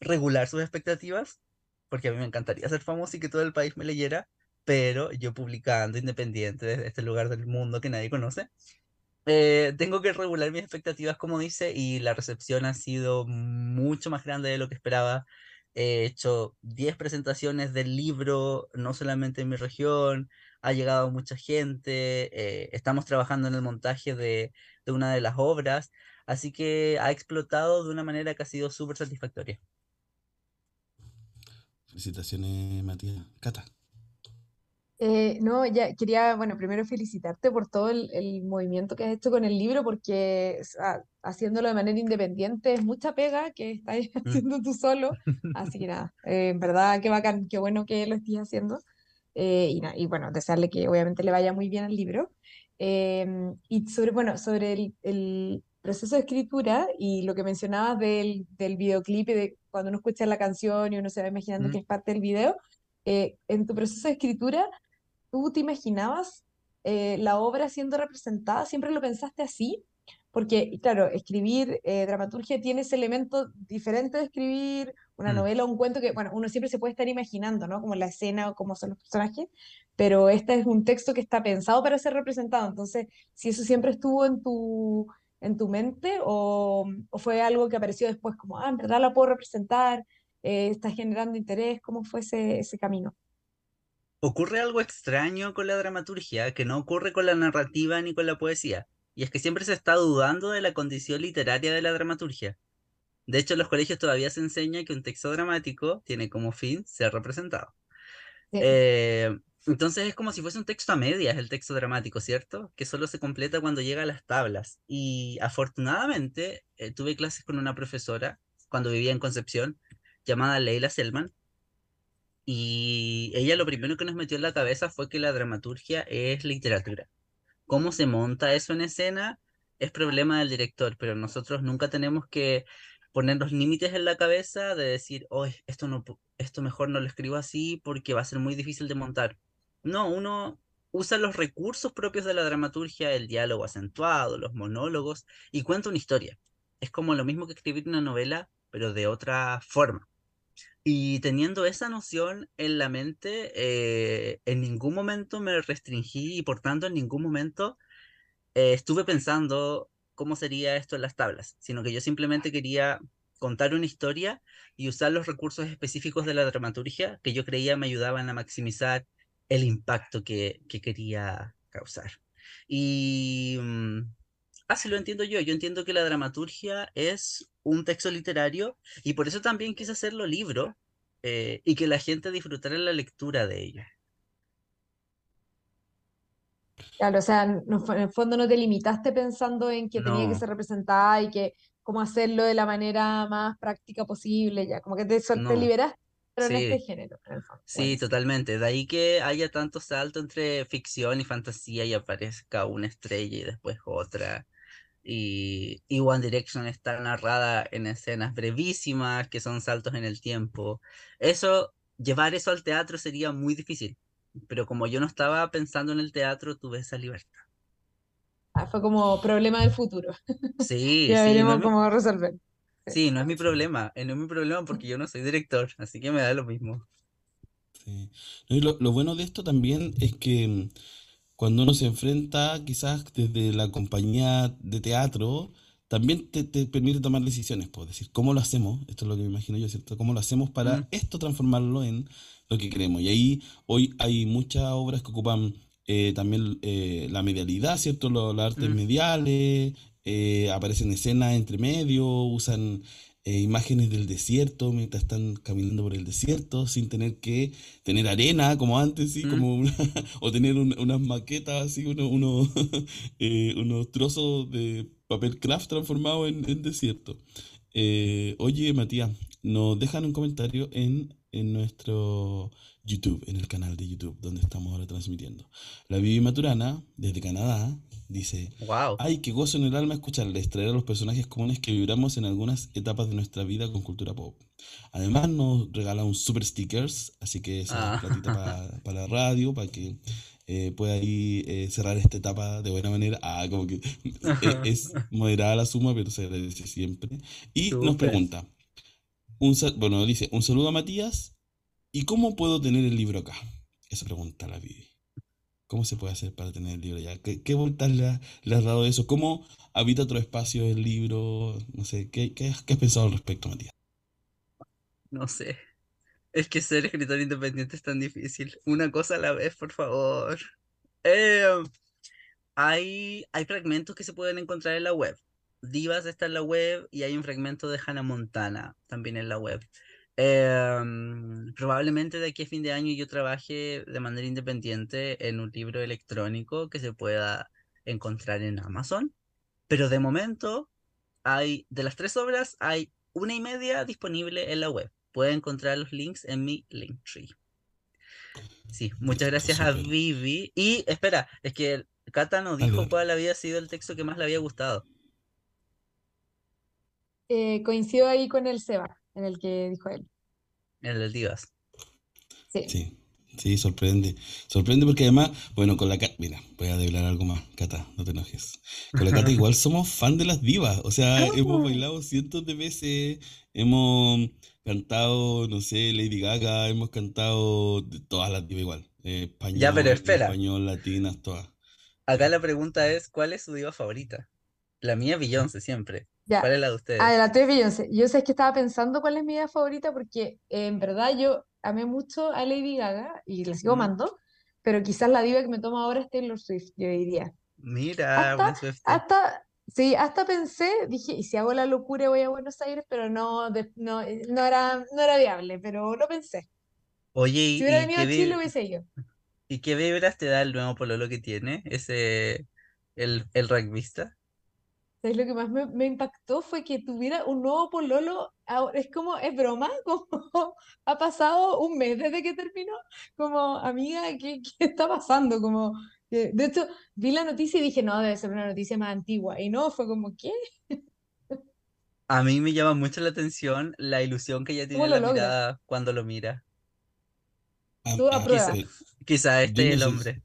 regular sus expectativas, porque a mí me encantaría ser famoso y que todo el país me leyera, pero yo publicando independiente desde este lugar del mundo que nadie conoce, eh, tengo que regular mis expectativas, como dice, y la recepción ha sido mucho más grande de lo que esperaba. He hecho 10 presentaciones del libro, no solamente en mi región, ha llegado mucha gente, eh, estamos trabajando en el montaje de, de una de las obras, así que ha explotado de una manera que ha sido súper satisfactoria. Felicitaciones, Matías. Cata. Eh, no, ya quería, bueno, primero felicitarte por todo el, el movimiento que has hecho con el libro, porque haciéndolo de manera independiente es mucha pega que estás haciendo tú solo. Así que nada, eh, en verdad, qué bacán, qué bueno que lo estés haciendo. Eh, y, y bueno, desearle que obviamente le vaya muy bien al libro. Eh, y sobre, bueno, sobre el, el proceso de escritura y lo que mencionabas del, del videoclip y de cuando uno escucha la canción y uno se va imaginando que Mm. es parte del video, eh, en tu proceso de escritura ¿Tú te imaginabas eh, la obra siendo representada? ¿Siempre lo pensaste así? porque, claro, escribir eh, dramaturgia tiene ese elemento diferente de escribir una Mm. novela o un cuento que, bueno, uno siempre se puede estar imaginando, ¿no? Como la escena o cómo son los personajes, pero este es un texto que está pensado para ser representado, entonces, si eso siempre estuvo en tu, en tu mente o, o fue algo que apareció después como, ah, en verdad la puedo representar, eh, está generando interés, ¿cómo fue ese, ese camino? Ocurre algo extraño con la dramaturgia que no ocurre con la narrativa ni con la poesía, y es que siempre se está dudando de la condición literaria de la dramaturgia. De hecho, en los colegios todavía se enseña que un texto dramático tiene como fin ser representado. Sí. Eh, entonces es como si fuese un texto a medias el texto dramático, ¿cierto? Que solo se completa cuando llega a las tablas. Y afortunadamente eh, tuve clases con una profesora cuando vivía en Concepción, llamada Leila Selman, y ella lo primero que nos metió en la cabeza fue que la dramaturgia es literatura. ¿Cómo se monta eso en escena? Es problema del director, pero nosotros nunca tenemos que poner los límites en la cabeza de decir, oh, esto, no, esto mejor no lo escribo así porque va a ser muy difícil de montar. No, uno usa los recursos propios de la dramaturgia, el diálogo acentuado, los monólogos, y cuenta una historia. Es como lo mismo que escribir una novela, pero de otra forma. Y teniendo esa noción en la mente, eh, en ningún momento me restringí y por tanto en ningún momento eh, estuve pensando cómo sería esto en las tablas, sino que yo simplemente quería contar una historia y usar los recursos específicos de la dramaturgia que yo creía me ayudaban a maximizar el impacto que, que quería causar. Y mm, así lo entiendo yo. Yo entiendo que la dramaturgia es un texto literario y por eso también quise hacerlo libro eh, y que la gente disfrutara la lectura de ello. Claro, o sea, no en el fondo no te limitaste pensando en que tenía que No, ser representada y que cómo hacerlo de la manera más práctica posible, ya, como que te, sol- te no, liberaste, pero en este sí. género, en el fondo. Sí, totalmente. De ahí que haya tanto salto entre ficción y fantasía y aparezca una estrella y después otra. Y, y One Direction está narrada en escenas brevísimas que son saltos en el tiempo. Eso, llevar eso al teatro sería muy difícil. Pero como yo no estaba pensando en el teatro, tuve esa libertad. Ah, fue como problema del futuro. Sí, Ya sí, no es veremos mi, cómo resolver. Sí. no es mi problema. eh, No es mi problema porque yo no soy director, así que me da lo mismo. Sí. No, y lo, lo bueno de esto también es que mm, cuando uno se enfrenta quizás desde la compañía de teatro, también te, te permite tomar decisiones, pues decir, ¿cómo lo hacemos? Esto es lo que me imagino yo, ¿cierto? ¿Cómo lo hacemos para esto transformarlo en lo que queremos? Y ahí hoy hay muchas obras que ocupan eh, también eh, la medialidad, ¿cierto? Lo- las artes mediales, eh, aparecen escenas entre medio, usan eh, imágenes del desierto mientras están caminando por el desierto sin tener que tener arena como antes, sí, mm. como una- o tener un- unas maquetas así, uno, uno, eh, unos trozos de papel craft transformados en, en desierto. Eh, oye, Matías, nos dejan un comentario en, en nuestro YouTube, en el canal de YouTube, donde estamos ahora transmitiendo. La Vivi Maturana, desde Canadá, dice, Wow. ay, qué gozo en el alma escucharles, traer a los personajes comunes que vibramos en algunas etapas de nuestra vida con cultura pop. Además nos regala un super stickers, así que esa es platita Ah, para la radio, para que eh, pueda ahí eh, cerrar esta etapa de buena manera. Ah, como que eh, es moderada la suma, pero se agradece siempre. Y nos pregunta, un, bueno, dice, un saludo a Matías, ¿y cómo puedo tener el libro acá? Esa pregunta la Vivi. ¿Cómo se puede hacer para tener el libro allá? ¿Qué, qué vueltas le, ha- le has dado eso? ¿Cómo habita otro espacio el libro? No sé, ¿qué, has, pensado al respecto, Matías? No sé. Es que ser escritor independiente es tan difícil. Una cosa a la vez, por favor. Eh, hay, hay fragmentos que se pueden encontrar en la web. Divas está en la web y hay un fragmento de Hannah Montana también en la web. Em, probablemente de aquí a fin de año yo trabaje de manera independiente en un libro electrónico que se pueda encontrar en Amazon. Pero de momento hay, de las tres obras, hay una y media disponible en la web. Pueden encontrar los links en mi Linktree. Sí, muchas gracias a. Vivi. Y espera, es que Cata nos dijo cuál había sido el texto que más le había gustado. Eh, coincido ahí con el Seba, en el que dijo él. El del Divas. Sí. Sí, Sí, sorprende. Sorprende porque además, bueno, con la Cata, mira, voy a develar algo más, Cata, no te enojes. Con la Cata igual somos fan de las divas, o sea, hemos bailado cientos de veces, hemos cantado, no sé, Lady Gaga, hemos cantado de todas las divas igual, eh, español, Ya, pero espera. español, latinas, todas. Acá la pregunta es, ¿cuál es su diva favorita? La mía Beyoncé siempre. Ya. ¿Cuál es la de ustedes? Ah, de Beyoncé. Yo sé que estaba pensando cuál es mi idea favorita porque eh, en verdad yo amé mucho a Lady Gaga y la sigo Mm. amando, pero quizás la diva que me toma ahora es Taylor Swift, yo diría. Mira, Hasta, una Swiftie. hasta, sí, hasta pensé, dije, ¿y si hago la locura voy a Buenos Aires? Pero no, de- no, no era, no era viable, pero lo pensé. Oye, Si ¿y, hubiera y venido a Chile, hubiese ido. y qué vibras te da el nuevo pololo que tiene? Ese, el, el rugbyista. ¿Sabes lo que más me, me impactó fue que tuviera un nuevo pololo? ahora- es como, es broma, como ha pasado un mes desde que terminó. Como, amiga, ¿qué, qué está pasando? Como, que- de hecho, vi la noticia y dije, no, debe ser una noticia más antigua. Y no, fue como, ¿qué? A mí me llama mucho la atención la ilusión que ella tiene ¿Cómo en lo la logra? mirada cuando lo mira. Tú Quizá yo este es el hombre.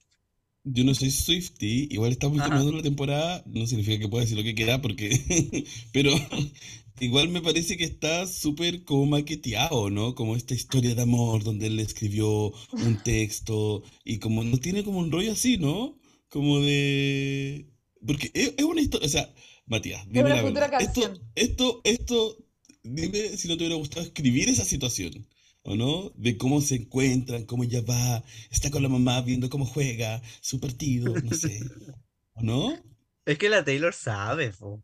Yo no soy Swiftie, igual estamos Ajá. terminando la temporada, no significa que pueda decir lo que quiera, porque, pero igual me parece que está súper como maqueteado, ¿no? Como esta historia de amor donde él escribió un texto y como no tiene como un rollo así, ¿no? Como de... Porque es, es una historia, o sea, Matías, dime la verdad. Esto, esto, esto, dime si no te hubiera gustado escribir esa situación. ¿O no? De cómo se encuentran, cómo ella va, está con la mamá viendo cómo juega su partido, no sé. ¿O no? Es que la Taylor sabe, po.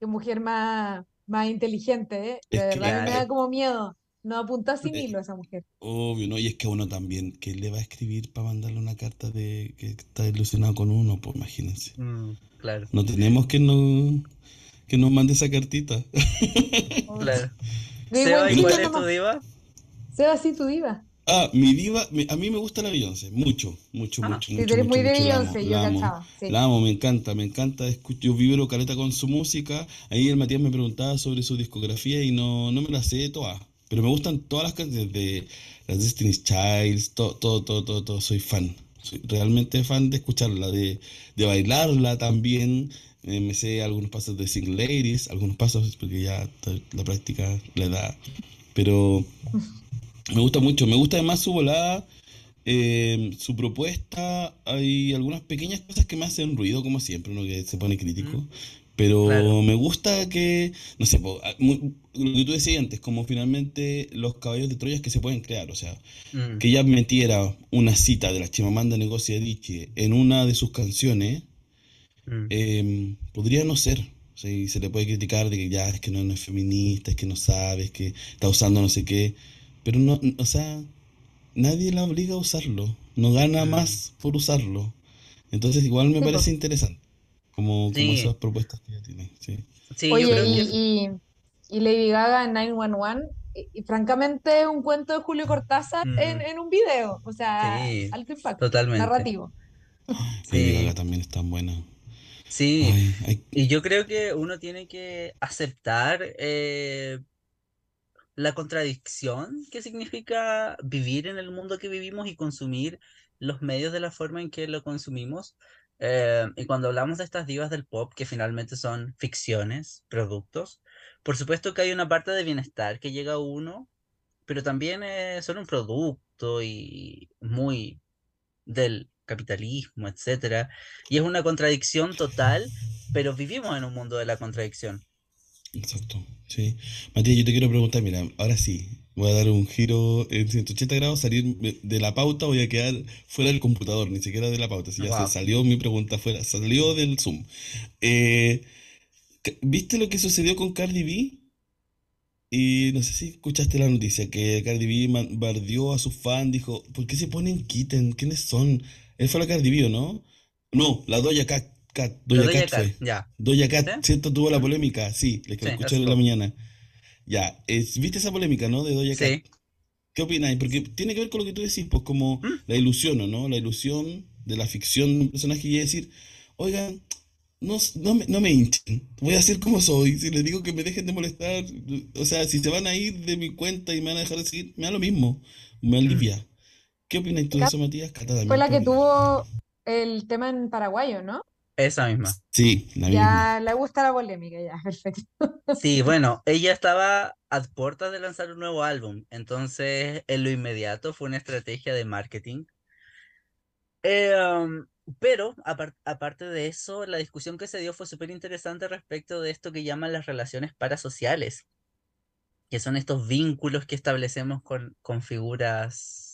Qué mujer más, más inteligente, ¿eh? De Es verdad, me da como miedo. No apunta sin eh, hilo esa mujer. obvio, ¿no? Y es que uno también, que le va a escribir para mandarle una carta de que está ilusionado con uno, pues imagínense. Mm, claro, No tenemos que no, que nos mande esa cartita. Claro. De Seba, igual ¿y cuál es tu diva? Seba, sí, tu diva. Ah, mi diva, a mí me gusta la Beyoncé, mucho, mucho, Ah, mucho, Sí, tú mucho, eres mucho, muy de mucho, amo, Beyoncé, yo la amo. cachaba. Sí. La amo, me encanta, me encanta. escucho- yo vibro caleta con su música. Ahí el Matías me preguntaba sobre su discografía y no, no me la sé todas. Pero me gustan todas las canciones de las Destiny's Childs, todo, todo, todo, todo, todo. Soy fan. Soy realmente fan de escucharla, de, de bailarla también. Eh, me sé algunos pasos de Sing Ladies, algunos pasos porque ya la práctica le da. Pero me gusta mucho. Me gusta además su volada eh, su propuesta, hay algunas pequeñas cosas que me hacen ruido, como siempre, uno que se pone crítico. Mm, Pero claro. me gusta que, no sé, po, ah, lo que tú decías antes, como finalmente los caballos de Troya que se pueden crear, o sea, Mm, que ella metiera una cita de la Chimamanda Ngozi Adichie en una de sus canciones, mm. eh, podría no ser. O sea, y se le puede criticar de que ya es que no, no es feminista, es que no sabe, es que está usando no sé qué. Pero no, o sea, nadie la obliga a usarlo. No gana Mm. más por usarlo. Entonces igual me Sí, parece interesante. Como, como Sí. esas propuestas que ella tiene. Sí. Sí, Oye, y, y, y Lady Gaga en 911, y, y francamente es un cuento de Julio Cortázar en, Mm, en un video, o sea, sí, alto impacto, totalmente. narrativo. Lady Gaga también es tan buena. Sí. Ay, Y yo creo que uno tiene que aceptar eh, la contradicción que significa vivir en el mundo que vivimos y consumir los medios de la forma en que lo consumimos. Eh, y cuando hablamos de estas divas del pop, que finalmente son ficciones, productos, por supuesto que hay una parte de bienestar que llega a uno, pero también eh, son un producto y muy del capitalismo, etcétera. Y es una contradicción total, pero vivimos en un mundo de la contradicción. exacto. Sí. Matías, yo te quiero preguntar, mira, ahora sí. Voy a dar un giro en 180 grados, salir de la pauta, voy a quedar fuera del computador, ni siquiera de la pauta. Si ya Wow. se salió mi pregunta fuera, salió del Zoom. Eh, ¿Viste lo que sucedió con Cardi B? Y no sé si escuchaste la noticia, que Cardi B bardeó a sus fans, dijo, ¿por qué se ponen kitten? ¿Quiénes son? Él fue la Cardi B, ¿o no? No, la Doja Cat, Cat, Doja Cat acá, fue. ya. Doja Cat, ¿Sí? ¿cierto? Tuvo la polémica, sí, la que Sí, escuché en la mañana. Ya, es- ¿viste esa polémica, no? De Doja Cat. Sí. ¿Qué opináis? Porque tiene que ver con lo que tú decís, pues como ¿Mm? la ilusión, ¿o ¿no? La ilusión de la ficción de un personaje y decir, oigan, no, no me, no me hinchen. Voy a ser como soy. Si les digo que me dejen de molestar, o sea, si se van a ir de mi cuenta y me van a dejar de seguir, me da lo mismo. Me Mm, alivia. ¿Qué opinas tú de eso, Matías? Cata fue la ¿qué que tuvo el tema en paraguayo, ¿no? Esa misma. Sí, la misma. Ya le gusta la polémica, ya, perfecto. Sí, bueno, ella estaba a puertas de lanzar un nuevo álbum, entonces en lo inmediato fue una estrategia de marketing. Eh, um, pero apar- aparte de eso, la discusión que se dio fue súper interesante respecto de esto que llaman las relaciones parasociales, que son estos vínculos que establecemos con, con figuras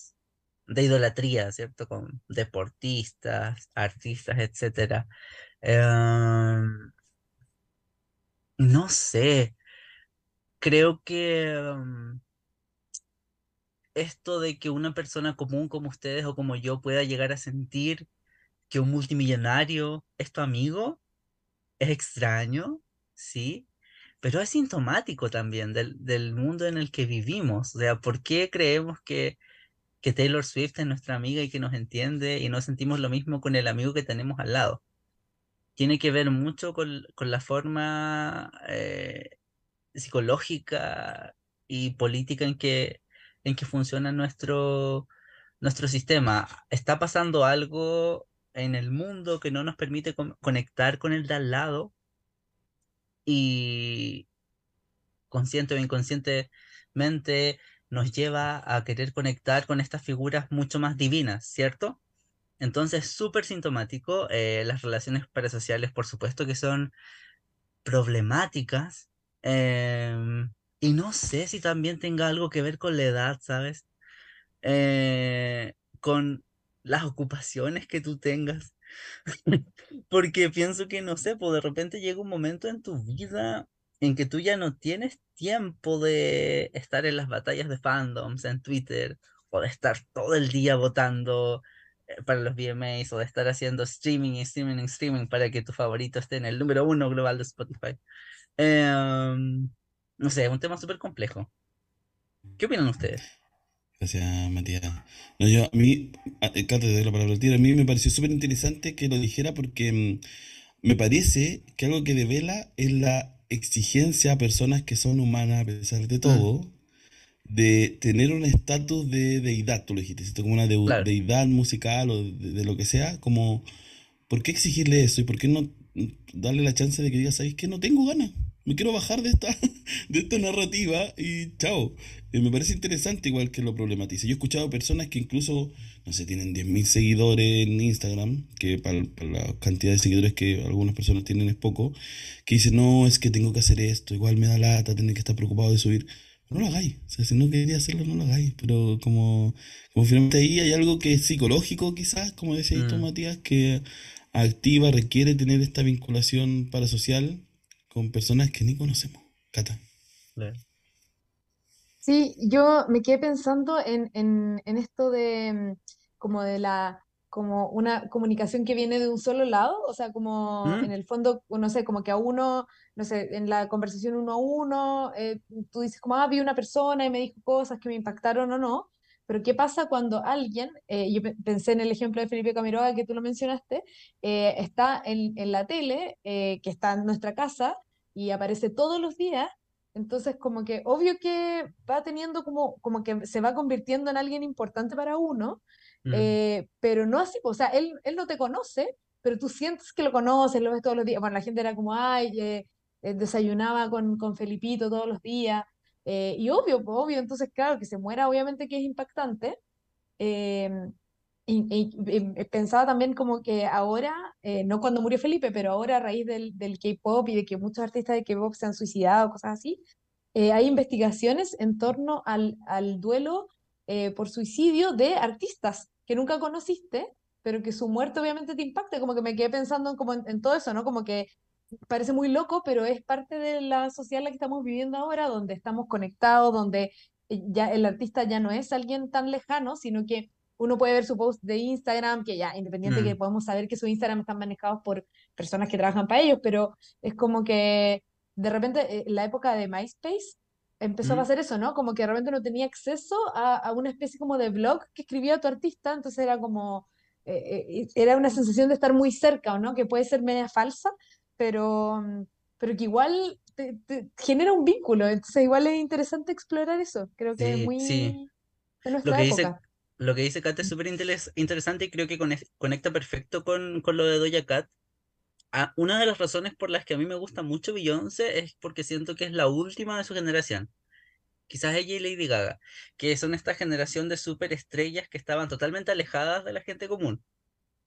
de idolatría, ¿cierto? Con deportistas, artistas, etcétera. Em, no sé, creo que em, esto de que una persona común como ustedes o como yo pueda llegar a sentir que un multimillonario es tu amigo es extraño, sí, pero es sintomático también del, del mundo en el que vivimos. O sea, ¿por qué creemos que, que Taylor Swift es nuestra amiga y que nos entiende y no sentimos lo mismo con el amigo que tenemos al lado? Tiene que ver mucho con, con la forma eh, psicológica y política en que, en que funciona nuestro, nuestro sistema. Está pasando algo en el mundo que no nos permite con- conectar con el de al lado y consciente o inconscientemente nos lleva a querer conectar con estas figuras mucho más divinas, ¿cierto? Entonces, súper sintomático, eh, las relaciones parasociales, por supuesto que son problemáticas, em, y no sé si también tenga algo que ver con la edad, ¿sabes? Eh, con las ocupaciones que tú tengas. Porque pienso que, no sé, pues de repente llega un momento en tu vida en que tú ya no tienes tiempo de estar en las batallas de fandoms en Twitter, o de estar todo el día votando eh, para los VMAs, o de estar haciendo streaming y streaming y streaming para que tu favorito esté en el número uno global de Spotify. Em, no sé, es un tema súper complejo. ¿Qué opinan ustedes? Gracias, Matías. No, yo, a mí, a- eh, Cata, te la palabra. A mí me pareció súper interesante que lo dijera porque mm, me parece que algo que devela es la exigencia a personas que son humanas a pesar de Mm, todo, de tener un estatus de deidad, tú lo dijiste, ¿cierto? Como una claro. deidad musical o de, de lo que sea, como, ¿por qué exigirle eso? ¿Y por qué no darle la chance de que diga, ¿sabéis qué? No tengo ganas. Me quiero bajar de esta, de esta narrativa y chao. Eh, me parece interesante igual que lo problematice. Yo he escuchado personas que incluso, no sé, tienen 10.000 seguidores en Instagram, que para, para la cantidad de seguidores que algunas personas tienen es poco, que dicen, no, es que tengo que hacer esto, igual me da lata, tener que estar preocupado de subir. No lo hagáis. O sea, si no quería hacerlo, no lo hagáis. Pero como, como finalmente ahí hay algo que es psicológico, quizás, como decías tú, Mm, Matías, que activa, requiere tener esta vinculación parasocial con personas que ni conocemos. Cata. Sí, yo me quedé pensando en, en, en esto de como de la como una comunicación que viene de un solo lado, o sea, como en Mm, el fondo, no sé, como que a uno, no sé, en la conversación uno a uno, eh, tú dices como, ah, vi una persona y me dijo cosas que me impactaron o no, pero ¿qué pasa cuando alguien, eh, yo pe- pensé en el ejemplo de Felipe Camiroaga que tú lo mencionaste, eh, está en, en la tele, eh, que está en nuestra casa y aparece todos los días entonces, como que obvio que va teniendo como, como que se va convirtiendo en alguien importante para uno, mm, eh, pero no así, o sea, él, él no te conoce, pero tú sientes que lo conoces, lo ves todos los días. Bueno, la gente era como, ay, eh, eh, desayunaba con, con Felipito todos los días, eh, y obvio, pues, obvio, entonces, claro, que se muera, obviamente que es impactante. em, y, y- y- y pensaba también como que ahora, eh, no cuando murió Felipe, pero ahora a raíz del, del K-pop y de que muchos artistas de K-pop se han suicidado, cosas así, eh, hay investigaciones en torno al, al duelo eh, por suicidio de artistas que nunca conociste, pero que su muerte obviamente te impacta, como que me quedé pensando en, como en, en todo eso, ¿no? Como que parece muy loco, pero es parte de la sociedad en la que estamos viviendo ahora, donde estamos conectados, donde eh, ya el artista ya no es alguien tan lejano, sino que uno puede ver su post de Instagram, que ya, independiente que mm, podemos saber que su Instagram están manejados por personas que trabajan para ellos, pero es como que de repente eh, la época de MySpace empezó a mm, pasar eso, ¿no? Como que de repente no tenía acceso a, a una especie como de blog que escribía tu artista, entonces era como eh, eh, era una sensación de estar muy cerca, ¿o no? Que puede ser media falsa, pero, pero que igual te, te genera un vínculo, entonces igual es interesante explorar eso, creo que es Sí, sí. muy de Lo que dice, lo que dice Kat es súper interes- interesante y creo que conec- conecta perfecto con, con lo de Doja Cat. Ah, una de las razones por las que a mí me gusta mucho Beyoncé es porque siento que es la última de su generación. Quizás ella y Lady Gaga, que son esta generación de superestrellas que estaban totalmente alejadas de la gente común.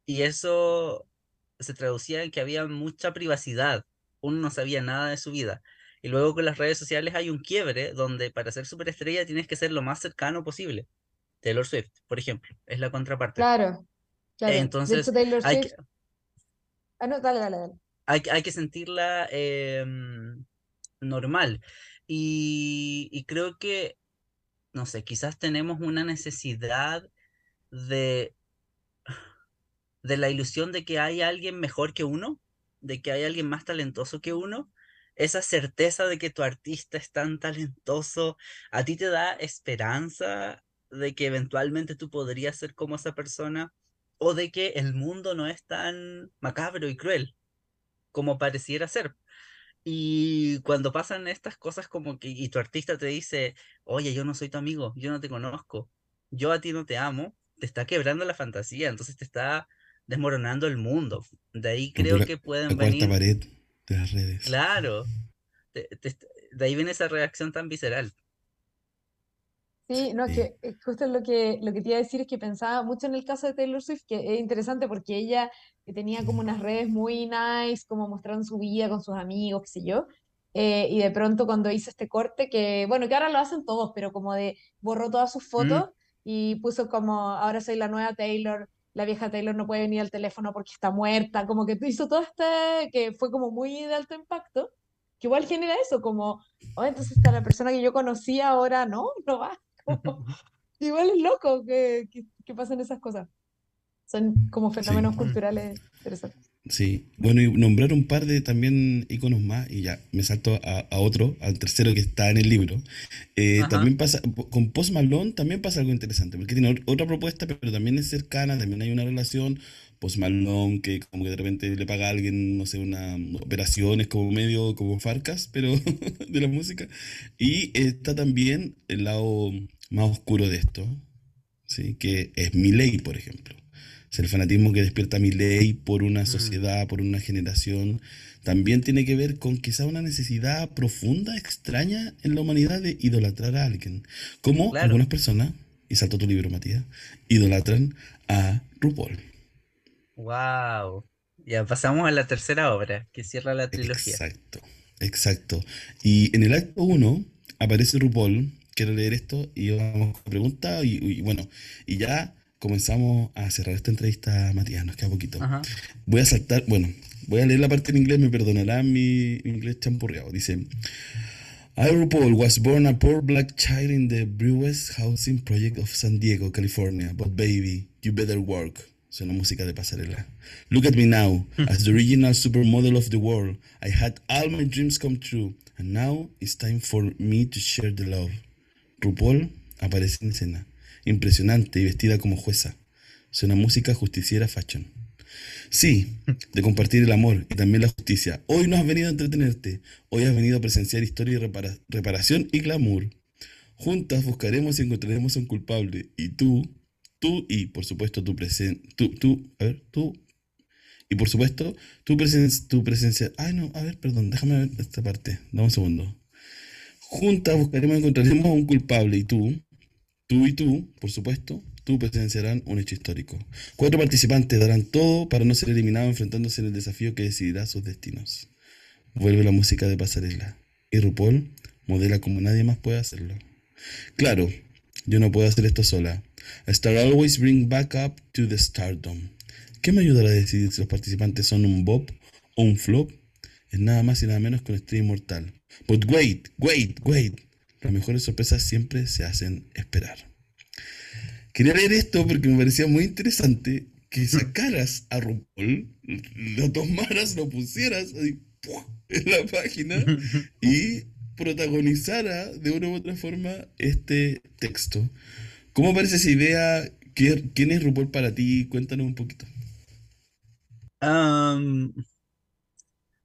Y eso se traducía en que había mucha privacidad. Uno no sabía nada de su vida. Y luego con las redes sociales hay un quiebre donde para ser superestrella tienes que ser lo más cercano posible. Taylor Swift, por ejemplo, es la contraparte. Claro, claro. De hecho, Entonces, hay que. Ah, dale, dale, dale. hay que sentirla em, normal. Y, y creo que, no sé, quizás tenemos una necesidad de de la ilusión de que hay alguien mejor que uno, de que hay alguien más talentoso que uno, esa certeza de que tu artista es tan talentoso, a ti te da esperanza de que eventualmente tú podrías ser como esa persona, o de que el mundo no es tan macabro y cruel como pareciera ser. Y cuando pasan estas cosas como que, y tu artista te dice, oye, yo no soy tu amigo, yo no te conozco, yo a ti no te amo, te está quebrando la fantasía, entonces te está desmoronando el mundo. De ahí creo la, que la pueden cuarta venir, pared de las redes. claro, te- te est- de ahí viene esa reacción tan visceral. Sí, no, es que eh, justo lo que, lo que te iba a decir es que pensaba mucho en el caso de Taylor Swift, que es interesante porque ella eh, tenía como unas redes muy nice, como mostrando su vida con sus amigos, qué sé yo, eh, y de pronto cuando hizo este corte, que bueno, que ahora lo hacen todos, pero como de borró todas sus Mm, fotos y puso como, ahora soy la nueva Taylor, la vieja Taylor no puede venir al teléfono porque está muerta, como que hizo todo este, que fue como muy de alto impacto, que igual genera eso, como, oh, entonces está la persona que yo conocía ahora, no, no va. Como, igual es loco que, que, que pasen esas cosas. Son como Sí. fenómenos mm, culturales interesantes. Sí, bueno, y nombrar un par de también iconos más, y ya me salto a, a otro, al tercero que está en el libro. Eh, también pasa, con Post Malone también pasa algo interesante, porque tiene ot- otra propuesta, pero también es cercana, también hay una relación. Post Malone que como que de repente le paga a alguien, no sé, una operaciones como medio, como Farcas, pero de la música. Y está también el lado más oscuro de esto, ¿sí? Que es Milei, por ejemplo. Sea, el fanatismo que despierta Milei por una mm, sociedad, por una generación, también tiene que ver con quizá una necesidad profunda, extraña en la humanidad de idolatrar a alguien. Como claro. algunas personas, y saltó tu libro, Matías, idolatran a RuPaul. Wow. Ya pasamos a la tercera obra que cierra la trilogía. Exacto, exacto. Y en el acto 1 aparece RuPaul. Quiero leer esto y vamos a preguntas. Y, y bueno, y ya comenzamos a cerrar esta entrevista, Matías. Nos queda poquito. Ajá. Voy a saltar, bueno, voy a leer la parte en inglés, me perdonarán mi inglés champurreado. Dice: I, RuPaul, was born a poor black child in the Brewers Housing Project of San Diego, California. But baby, you better work. Suena música de pasarela. Look at me now, as the original supermodel of the world. I had all my dreams come true, and now it's time for me to share the love. RuPaul aparece en escena, impresionante y vestida como jueza. Suena música justiciera fashion. Sí, de compartir el amor y también la justicia. Hoy no has venido a entretenerte, hoy has venido a presenciar historia y repara- reparación y glamour. Juntas buscaremos y encontraremos a un culpable. Y tú, tú y por supuesto tu presencia, tú, tú, a ver, tú. Y por supuesto, tu, presen- tu presencia. Ay, no, a ver, perdón, déjame ver esta parte. Dame un segundo. Juntas buscaremos y encontraremos a un culpable. Y tú, tú y tú, por supuesto, tú presenciarán un hecho histórico. Cuatro participantes darán todo para no ser eliminados enfrentándose en el desafío que decidirá sus destinos. Vuelve la música de pasarela. Y RuPaul modela como nadie más puede hacerlo. Claro, yo no puedo hacer esto sola. A star always bring back up to the stardom. ¿Qué me ayudará a decidir si los participantes son un bop o un flop? Es nada más y nada menos que una estrella inmortal. But wait, wait, wait. Las mejores sorpresas siempre se hacen esperar. Quería leer esto porque me parecía muy interesante que sacaras a RuPaul, lo tomaras, lo pusieras ¡pua! en la página y protagonizara de una u otra forma este texto. ¿Cómo parece esa idea ¿quién es RuPaul para ti? Cuéntanos un poquito.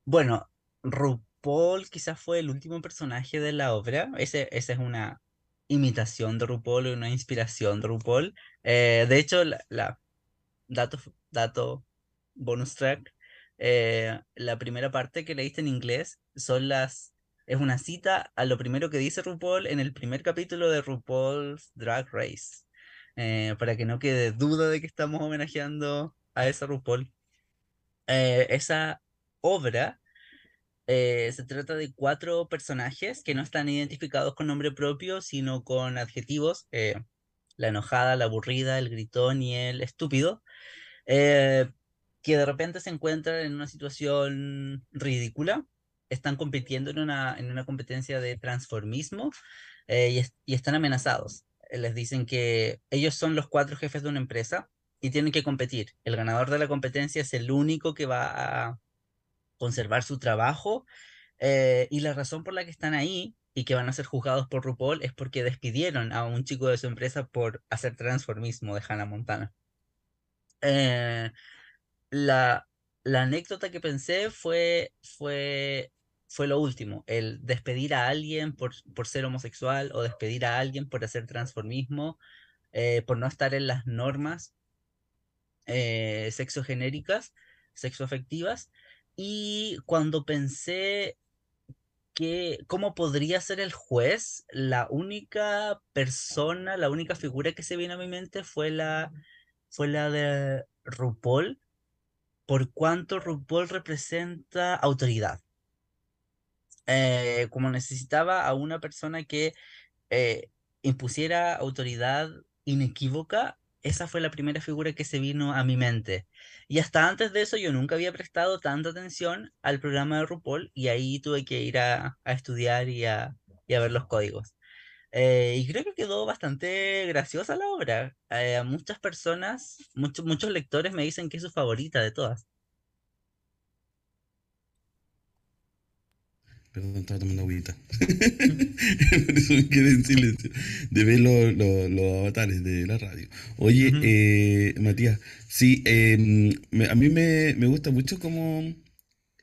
bueno, RuPaul quizás fue el último personaje de la obra. Ese, esa es una imitación de RuPaul, una inspiración de RuPaul. Eh, de hecho, la, dato, dato bonus track, eh, la primera parte que leíste en inglés son las es una cita a lo primero que dice RuPaul en el primer capítulo de RuPaul's Drag Race. Eh, para que no quede duda de que estamos homenajeando a esa RuPaul. Esa obra eh, se trata de cuatro personajes que no están identificados con nombre propio, sino con adjetivos. la enojada, la aburrida, el gritón y el estúpido. que de repente se encuentran en una situación ridícula están compitiendo en una, en una competencia de transformismo eh, y, están amenazados. Les dicen que ellos son los cuatro jefes de una empresa y tienen que competir. El ganador de la competencia es el único que va a conservar su trabajo eh, y la razón por la que están ahí y que van a ser juzgados por RuPaul es porque despidieron a un chico de su empresa por hacer transformismo de Hannah Montana. Eh, la, la anécdota que pensé fue, fue fue lo último, el despedir a alguien por, por ser homosexual o despedir a alguien por hacer transformismo, eh, por no estar en las normas eh, sexogenéricas, sexoafectivas. Y cuando pensé que cómo podría ser el juez, la única persona, la única figura que se vino a mi mente fue la, fue la de RuPaul, por cuanto RuPaul representa autoridad. Eh, como necesitaba a una persona que eh, impusiera autoridad inequívoca, esa fue la primera figura que se vino a mi mente. Y hasta antes de eso yo nunca había prestado tanta atención al programa de RuPaul y ahí tuve que ir a, estudiar y a, ver los códigos. Eh, y creo que quedó bastante graciosa la obra. muchas personas, muchos, muchos lectores me dicen que es su favorita de todas. Perdón, estaba tomando agüita. Por eso me quedé en silencio. De ver los avatares de la radio. Oye, eh, Matías, sí, em, a mí me, gusta mucho como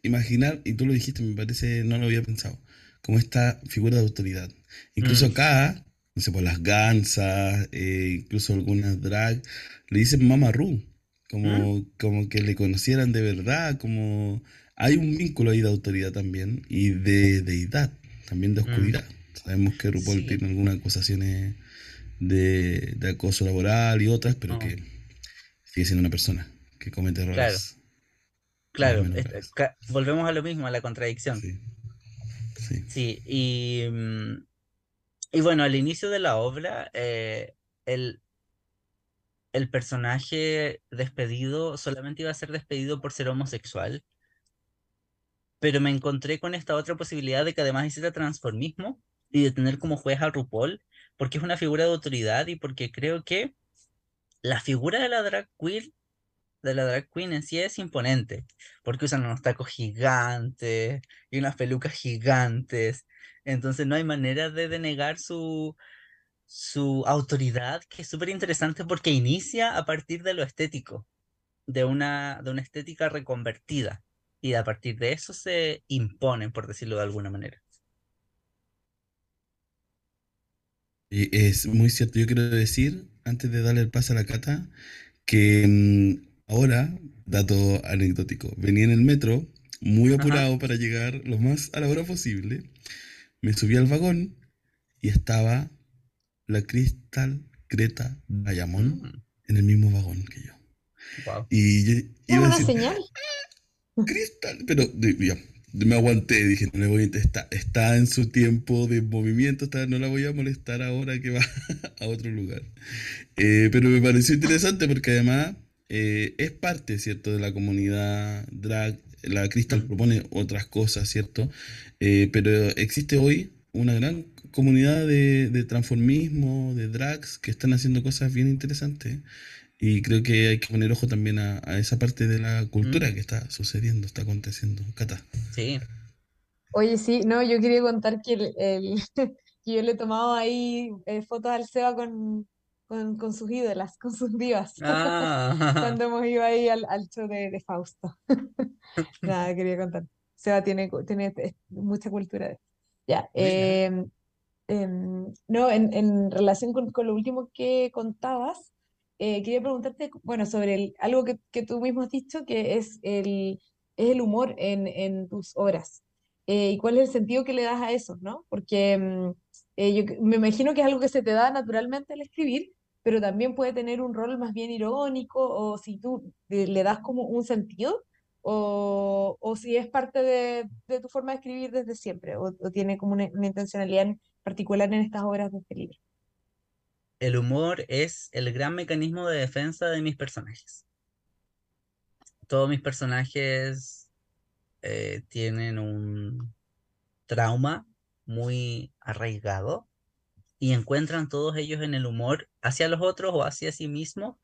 imaginar, y tú lo dijiste, me parece, no lo había pensado, como esta figura de autoridad. Incluso mm. acá, no sé, por las gansas, eh, incluso algunas drag, le dicen Mama Ru, como, mm. como que le conocieran de verdad, como hay un vínculo ahí de autoridad también y de deidad, también de mm. oscuridad. Sabemos que RuPaul tiene algunas acusaciones de, acoso laboral y otras, pero que sigue siendo una persona que comete errores. Claro, claro. volvemos a lo mismo, a la contradicción. Sí, sí. y, mm, y bueno, al inicio de la obra, eh, el, el personaje despedido solamente iba a ser despedido por ser homosexual pero me encontré con esta otra posibilidad de que además hiciera transformismo y de tener como juez a RuPaul, porque es una figura de autoridad y porque creo que la figura de la drag queen, de la drag queen en sí es imponente, porque usan unos tacos gigantes y unas pelucas gigantes, entonces no hay manera de denegar su, su autoridad, que es súper interesante porque inicia a partir de lo estético, de una, de una estética reconvertida y a partir de eso se imponen, por decirlo de alguna manera. Y es muy cierto, yo quiero decir, antes de darle el paso a la cata, que mm, ahora, dato anecdótico, venía en el metro, muy apurado para llegar lo más a la hora posible, me subí al vagón y estaba la Crystal Creta Diamond mm. en el mismo vagón que yo. Y yo iba a decir, señal? Cristal, pero ya, me aguanté, dije, no le voy a está, está en su tiempo de movimiento, está, no la voy a molestar ahora que va a otro lugar. Eh, pero me pareció interesante porque además eh, es parte, ¿cierto?, de la comunidad drag. La Crystal propone otras cosas, ¿cierto? Eh, pero existe hoy una gran comunidad de, de transformismo, de drags, que están haciendo cosas bien interesantes. Y creo que hay que poner ojo también a, esa parte de la cultura mm. que está sucediendo, está aconteciendo. Cata. Sí. Oye, sí, no, yo quería contar que, el, yo le he tomado ahí eh, fotos al Seba con, con, con sus ídolas, con sus divas, Ah, cuando hemos ido ahí al, al show de, de Fausto. Nada, quería contar. Seba tiene, tiene eh, mucha cultura de. Ya, em, no, en, en relación con, con lo último que contabas, eh, quería preguntarte, bueno, sobre el- algo que, que tú mismo has dicho, que es el, es el humor en, en tus obras. Eh, ¿y cuál es el sentido que le das a eso, no? Porque em, eh, yo me imagino que es algo que se te da naturalmente al escribir, pero también puede tener un rol más bien irónico, o si tú le das como un sentido o, o si es parte de, de tu forma de escribir desde siempre, o, o tiene como una, una intencionalidad en particular en estas obras de este libro. El humor es el gran mecanismo de defensa de mis personajes. Todos mis personajes eh, tienen un trauma muy arraigado y encuentran todos ellos en el humor hacia los otros o hacia sí mismos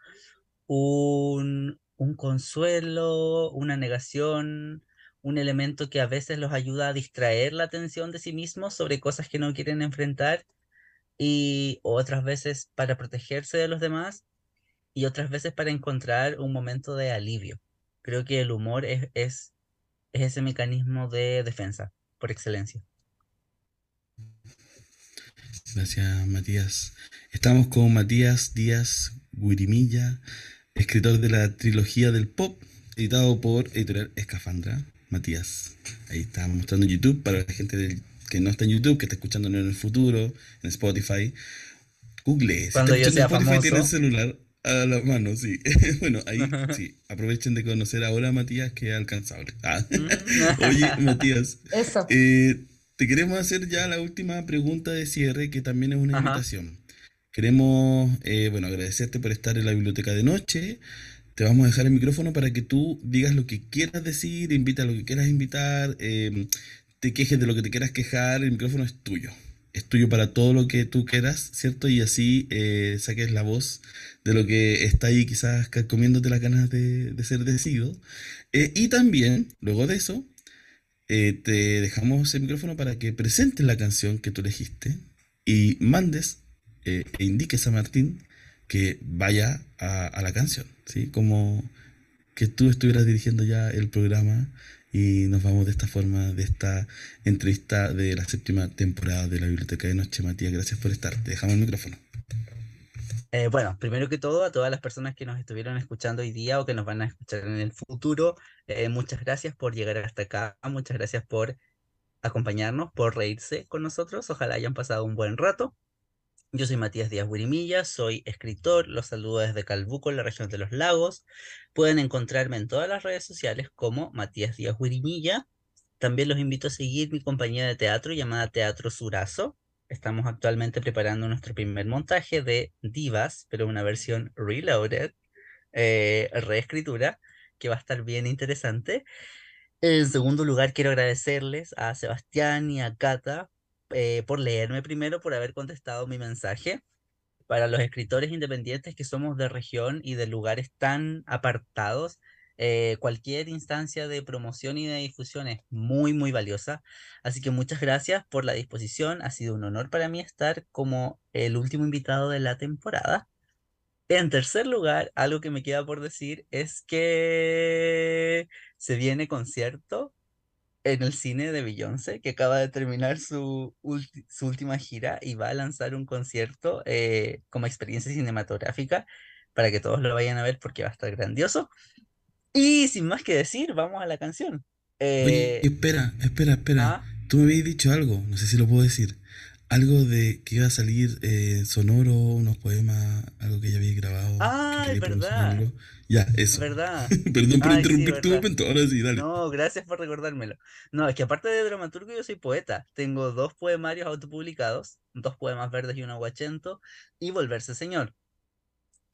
un, un consuelo, una negación, un elemento que a veces los ayuda a distraer la atención de sí mismos sobre cosas que no quieren enfrentar y otras veces para protegerse de los demás y otras veces para encontrar un momento de alivio. Creo que el humor es, es, es ese mecanismo de defensa por excelencia. Gracias, Matías. Estamos con Matías Díaz Guirimilla, escritor de la trilogía del pop, editado por Editorial Escafandra. Matías, ahí está mostrando YouTube para la gente del- que no está en YouTube, que está escuchándonos en el futuro, en Spotify. Google, si Cuando está yo sea Spotify, tiene el famoso. celular a la mano, sí. bueno, ahí sí, aprovechen de conocer ahora a Matías, que es alcanzable. Ah. Oye, Matías, Eso. eh, te queremos hacer ya la última pregunta de cierre, que también es una Ajá. invitación. Queremos, eh, bueno, agradecerte por estar en la biblioteca de noche. Te vamos a dejar el micrófono para que tú digas lo que quieras decir, invita a lo que quieras invitar, eh, te quejes de lo que te quieras quejar, el micrófono es tuyo. Es tuyo para todo lo que tú quieras, ¿cierto? Y así eh, saques la voz de lo que está ahí quizás comiéndote las ganas de, ser decidido. Eh, y también, luego de eso, eh, te dejamos el micrófono para que presentes la canción que tú elegiste y mandes eh, e indiques a Martín que vaya a la canción, ¿sí? Como que tú estuvieras dirigiendo ya el programa y nos vamos de esta forma de esta entrevista de la séptima temporada de la Biblioteca de Noche. Matías, gracias por estar. Te dejamos el micrófono. Eh, bueno, primero que todo, a todas las personas que nos estuvieron escuchando hoy día o que nos van a escuchar en el futuro, eh, muchas gracias por llegar hasta acá, muchas gracias por acompañarnos, por reírse con nosotros, ojalá hayan pasado un buen rato. Yo soy Matías Díaz Guirimilla, soy escritor, los saludo desde Calbuco, en la región de los lagos. Pueden encontrarme en todas las redes sociales como Matías Díaz Guirimilla. También los invito a seguir mi compañía de teatro llamada Teatro Surazo. Estamos actualmente preparando nuestro primer montaje de Divas, pero una versión reloaded, eh, reescritura, que va a estar bien interesante. En segundo lugar, quiero agradecerles a Sebastián y a Cata eh, por leerme primero, por haber contestado mi mensaje. Para los escritores independientes que somos de región y de lugares tan apartados, eh, cualquier instancia de promoción y de difusión es muy, muy valiosa. Así que muchas gracias por la disposición. Ha sido un honor para mí estar como el último invitado de la temporada. En tercer lugar, algo que me queda por decir es que se viene concierto en el cine de Beyoncé, que acaba de terminar su, su última gira y va a lanzar un concierto eh, como experiencia cinematográfica para que todos lo vayan a ver porque va a estar grandioso. Y sin más que decir, vamos a la canción. Oye, Eh, espera, espera, espera. ah, Tú me habías dicho algo, no sé si lo puedo decir. Algo de que iba a salir eh, sonoro, unos poemas, algo que ya había grabado, ah, es verdad. Ya, eso. verdad. Perdón por Ay, sí, interrumpir tu verdad. momento. Ahora sí, dale. No, gracias por recordármelo. No, es que aparte de dramaturgo, yo soy poeta. Tengo dos poemarios autopublicados, dos poemas verdes y un aguachento, y Volverse Señor.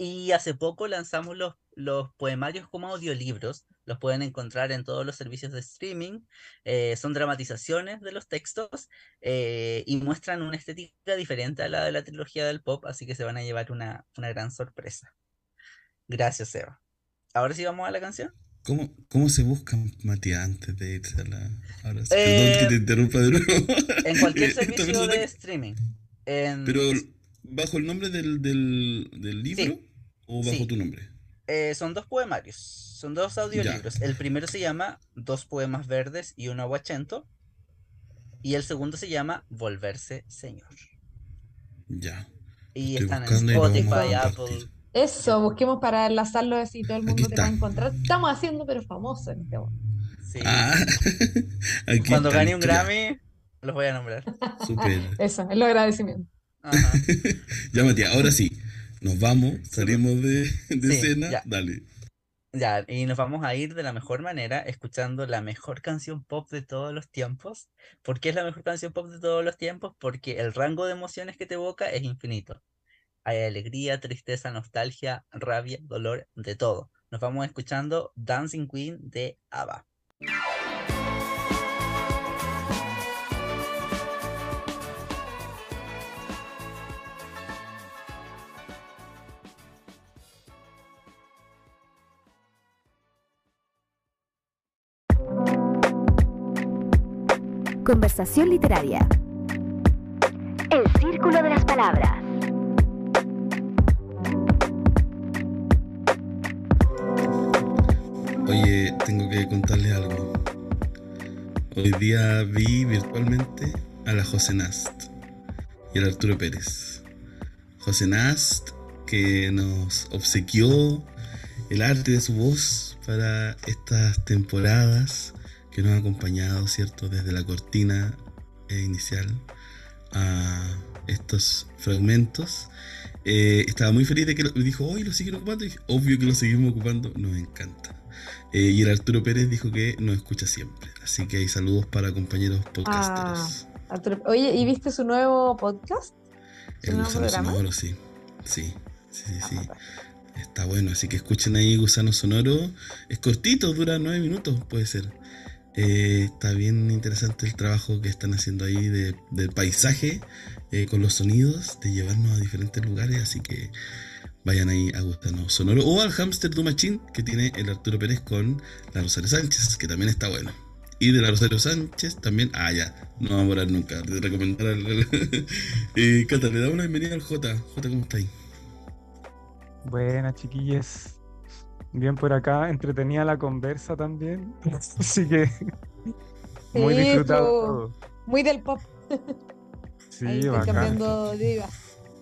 Y hace poco lanzamos los, los poemarios como audiolibros. Los pueden encontrar en todos los servicios de streaming. eh, son dramatizaciones de los textos eh, y muestran una estética diferente a la de la trilogía del pop, así que se van a llevar una, una gran sorpresa. Gracias, Eva. Ahora sí vamos a la canción. ¿Cómo, ¿Cómo se busca Matías antes de irse a la... Ahora sí, perdón que te Eh, interrumpa de nuevo. en cualquier Eh, servicio de streaming. En Pero bajo el nombre del, del, del libro Sí, o bajo sí. tu nombre? Eh, son dos poemarios, son dos audiolibros. El primero se llama Dos poemas verdes y un aguachento. Y el segundo se llama Volverse Señor. Ya. Y Estoy están en y Spotify. Apple. Eso, busquemos para enlazarlo así todo el mundo te va a encontrar. Estamos haciendo, pero famoso en este momento. Sí. Ah, aquí Cuando gane un ya, Grammy, los voy a nombrar. Súper. Eso, es lo agradecimiento. Ajá. Ya, Matías, ahora sí. Nos vamos, salimos de, de Sí, cena. ya. Dale. Ya, y nos vamos a ir de la mejor manera escuchando la mejor canción pop de todos los tiempos. ¿Por qué es la mejor canción pop de todos los tiempos? Porque el rango de emociones que te evoca es infinito. Hay alegría, tristeza, nostalgia, rabia, dolor, de todo. Nos vamos escuchando Dancing Queen de ABBA. Conversación literaria. El círculo de las palabras. Oye, tengo que contarles algo. Hoy día vi virtualmente a la José Nast y al Arturo Pérez. José Nast, que nos obsequió el arte de su voz para estas temporadas que nos ha acompañado, ¿cierto? Desde la cortina eh, inicial a estos fragmentos. Eh, estaba muy feliz de que lo, dijo, hoy lo siguen ocupando. Y dije, obvio que lo seguimos ocupando, nos encanta. Eh, y el Arturo Pérez dijo que nos escucha siempre. Así que hay saludos para compañeros podcasteros. Arturo- Oye, ¿y viste su nuevo podcast? ¿Su el nuevo gusano programa? sonoro, sí. Sí, sí, sí. Ah, sí. Está bueno, así que escuchen ahí Gusano Sonoro. Es cortito, dura nueve minutos, puede ser. Eh, está bien interesante el trabajo que están haciendo ahí de, del paisaje eh, con los sonidos, de llevarnos a diferentes lugares, así que vayan ahí a Gusano Sonoro o al Hamster Du Machine que tiene el Arturo Pérez con la Rosario Sánchez, que también está bueno. Y de la Rosario Sánchez también, ah ya, no vamos a morar nunca, de recomendar al... eh, Cata, le damos la bienvenida al J. J, ¿cómo estáis? Buenas, chiquillas. Bien por acá, entretenida la conversa también. Así que muy Sí, disfrutado todo. Muy del pop, Sí, ahí intercambiando divas.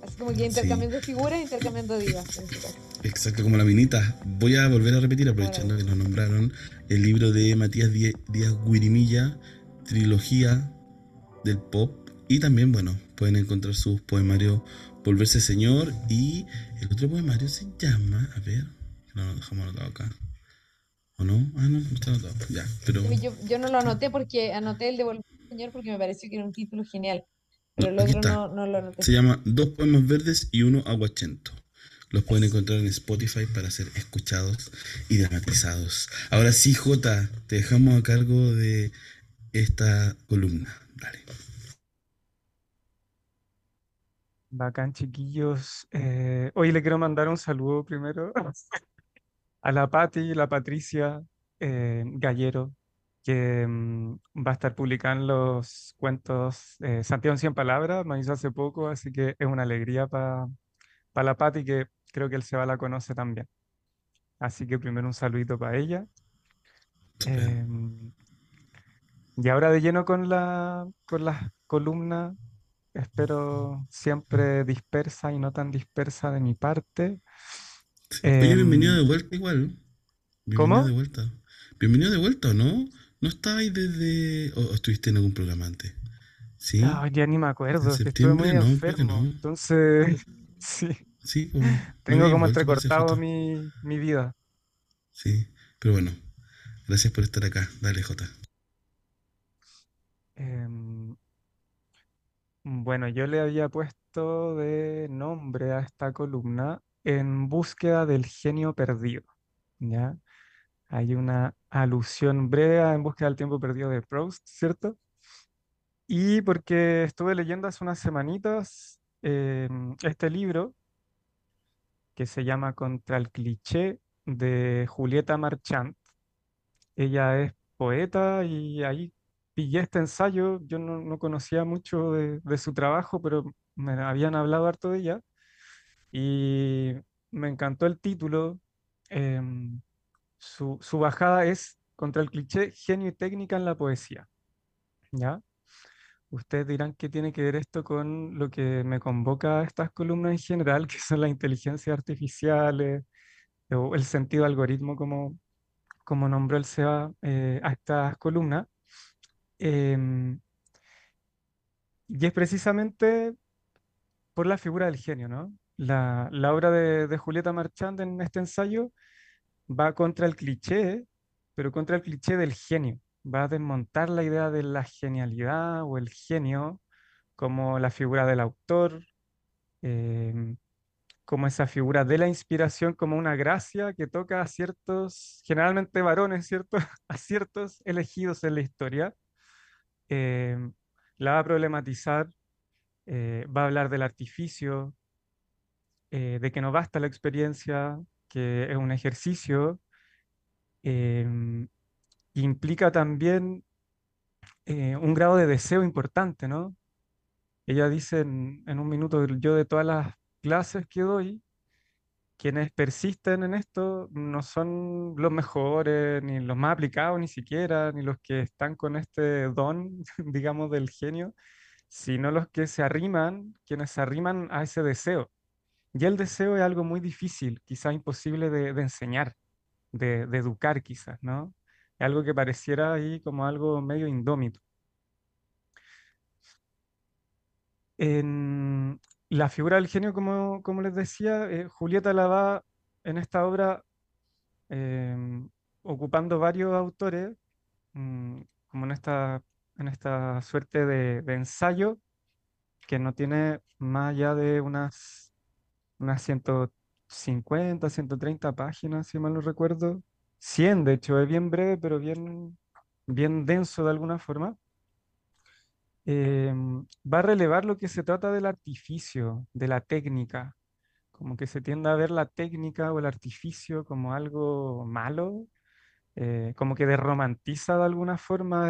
Así como que intercambiando figuras, intercambiando divas. este. Exacto, como la minita. Voy a volver a repetir, aprovechando que nos nombraron, el libro de Matías Die- Díaz Guirimilla, trilogía del pop. Y también, bueno, pueden encontrar sus poemarios Volverse Señor. Y el otro poemario se llama, a ver, no lo dejamos anotado acá. ¿O no? Ah, no, no está anotado. Ya, pero. Yo, yo no lo anoté porque anoté el de Volver al Señor porque me pareció que era un título genial. Pero el otro no, no lo anoté. Se llama Dos poemas verdes y uno aguachento. Los pueden encontrar en Spotify para ser escuchados y dramatizados. Ahora sí, Jota, te dejamos a cargo de esta columna. Dale. Bacán, chiquillos. Eh, hoy le quiero mandar un saludo primero a la Patti, la Patricia eh, Gallero, que mm, va a estar publicando los cuentos eh, Santiago en 100 palabras, me hizo hace poco, así que es una alegría para la Patti, que creo que el Seba la conoce también. Así que primero un saludito para ella. Em, y ahora de lleno con la, con las columnas, espero siempre dispersa y no tan dispersa de mi parte. Sí. Oye, bienvenido Em, de vuelta igual. Bienvenido ¿Cómo? de vuelta. Bienvenido de vuelta, ¿o no? ¿No estabais desde... o estuviste en algún programa antes? ¿Sí? Ah, ya ni me acuerdo, es que estuve muy? No, enfermo. no. Entonces, sí, Sí, pues, tengo como entrecortado mi, mi vida. Sí, pero bueno. Gracias por estar acá. Dale, Jota. Em, bueno, yo le había puesto de nombre a esta columna en búsqueda del genio perdido. ¿Ya? Hay una alusión breve a En búsqueda del tiempo perdido de Proust, ¿cierto? Y porque estuve leyendo hace unas semanitas em, este libro que se llama Contra el cliché de Julieta Marchand. Ella es poeta y ahí pillé este ensayo. Yo no, no conocía mucho de, de su trabajo, pero me habían hablado harto de ella y me encantó el título. em, su, su bajada es contra el cliché genio y técnica en la poesía. ¿Ya? Ustedes dirán qué tiene que ver esto con lo que me convoca a estas columnas en general, que son las inteligencias artificiales o el sentido algoritmo, como, como nombró el SEBA eh, a estas columnas. Em, y es precisamente por la figura del genio, ¿no? La, obra de, de Julieta Marchand en este ensayo va contra el cliché, pero contra el cliché del genio. Va a desmontar la idea de la genialidad o el genio como la figura del autor, em, como esa figura de la inspiración, como una gracia que toca a ciertos, generalmente varones, ¿cierto? A ciertos elegidos en la historia. Em, la va a problematizar, eh, va a hablar del artificio, eh, de que no basta la experiencia, que es un ejercicio, em, implica también eh, un grado de deseo importante, ¿no? Ella dice en, en un minuto, yo de todas las clases que doy, quienes persisten en esto no son los mejores, ni los más aplicados, ni siquiera, ni los que están con este don, digamos, del genio, sino los que se arriman, quienes se arriman a ese deseo. Y el deseo es algo muy difícil, quizás imposible de, enseñar, de, educar quizás, ¿no? Es algo que pareciera ahí como algo medio indómito. En la figura del genio, como, como les decía, eh, Julieta la va en esta obra em, ocupando varios autores, mm, como en esta, en esta suerte de, de ensayo que no tiene más allá de unas, unas 150, 130 páginas, si mal no recuerdo. 100, de hecho, es bien breve, pero bien, bien denso de alguna forma. Em, va a relevar lo que se trata del artificio, de la técnica, como que se tiende a ver la técnica o el artificio como algo malo, eh, como que desromantiza de alguna forma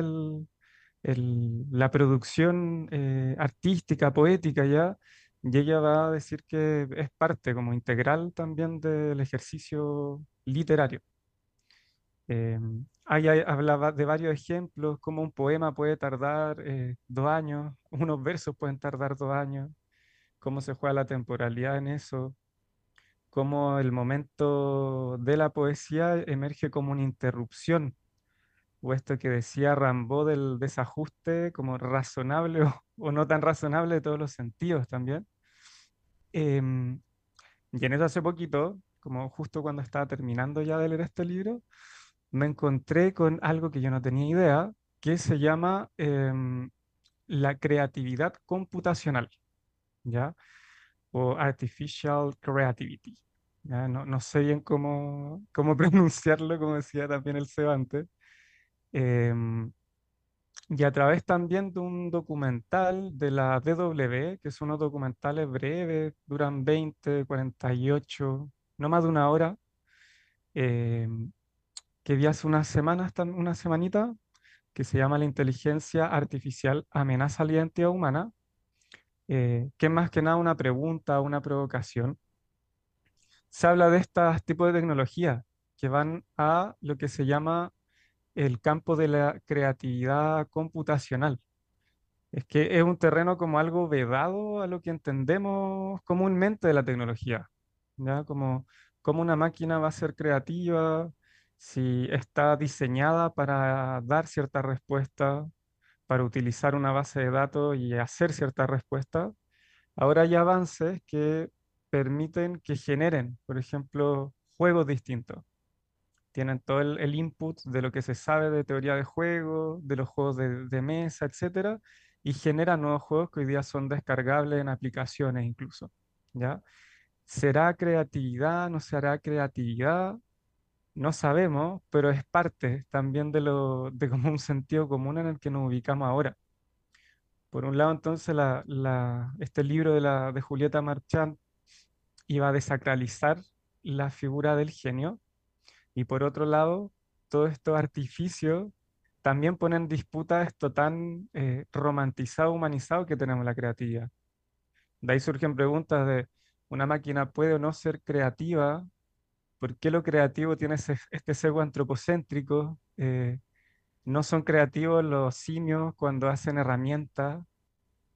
el- la producción eh, artística, poética ya, y ella va a decir que es parte como integral también del ejercicio literario. Eh, ahí hablaba de varios ejemplos, como un poema puede tardar eh, dos años, unos versos pueden tardar dos años, cómo se juega la temporalidad en eso, cómo el momento de la poesía emerge como una interrupción, o esto que decía Rambaud del desajuste como razonable o, o no tan razonable de todos los sentidos también. Em, y en eso hace poquito, como justo cuando estaba terminando ya de leer este libro, me encontré con algo que yo no tenía idea, que se llama em, la creatividad computacional, ¿ya? O artificial creativity. ¿ya? No, no sé bien cómo, cómo pronunciarlo, como decía también el Cebante. Em, y a través también de un documental de la DW, que son unos documentales breves, duran 20, 48, no más de una hora, em, que vi hace unas semanas, una semanita, que se llama La inteligencia artificial amenaza la identidad humana, eh, que es más que nada una pregunta, una provocación. Se habla de estos tipos de tecnologías que van a lo que se llama el campo de la creatividad computacional. Es que es un terreno como algo vedado a lo que entendemos comúnmente de la tecnología, ¿ya? Como, como una máquina va a ser creativa, si está diseñada para dar cierta respuesta, para utilizar una base de datos y hacer cierta respuesta. Ahora hay avances que permiten que generen, por ejemplo, juegos distintos tienen todo el, input de lo que se sabe de teoría de juego, de los juegos de, mesa, etcétera, y generan nuevos juegos que hoy día son descargables en aplicaciones incluso, ¿ya? ¿Será creatividad? ¿No será creatividad? No sabemos, pero es parte también de, lo, de un sentido común en el que nos ubicamos ahora. Por un lado, entonces, este libro de, de Julieta Marchand iba a desacralizar la figura del genio, y por otro lado, todos estos artificios también ponen en disputa esto tan eh, romantizado, humanizado que tenemos la creatividad. De ahí surgen preguntas de, ¿una máquina puede o no ser creativa? ¿Por qué lo creativo tiene este sesgo antropocéntrico? Eh, ¿no son creativos los simios cuando hacen herramientas?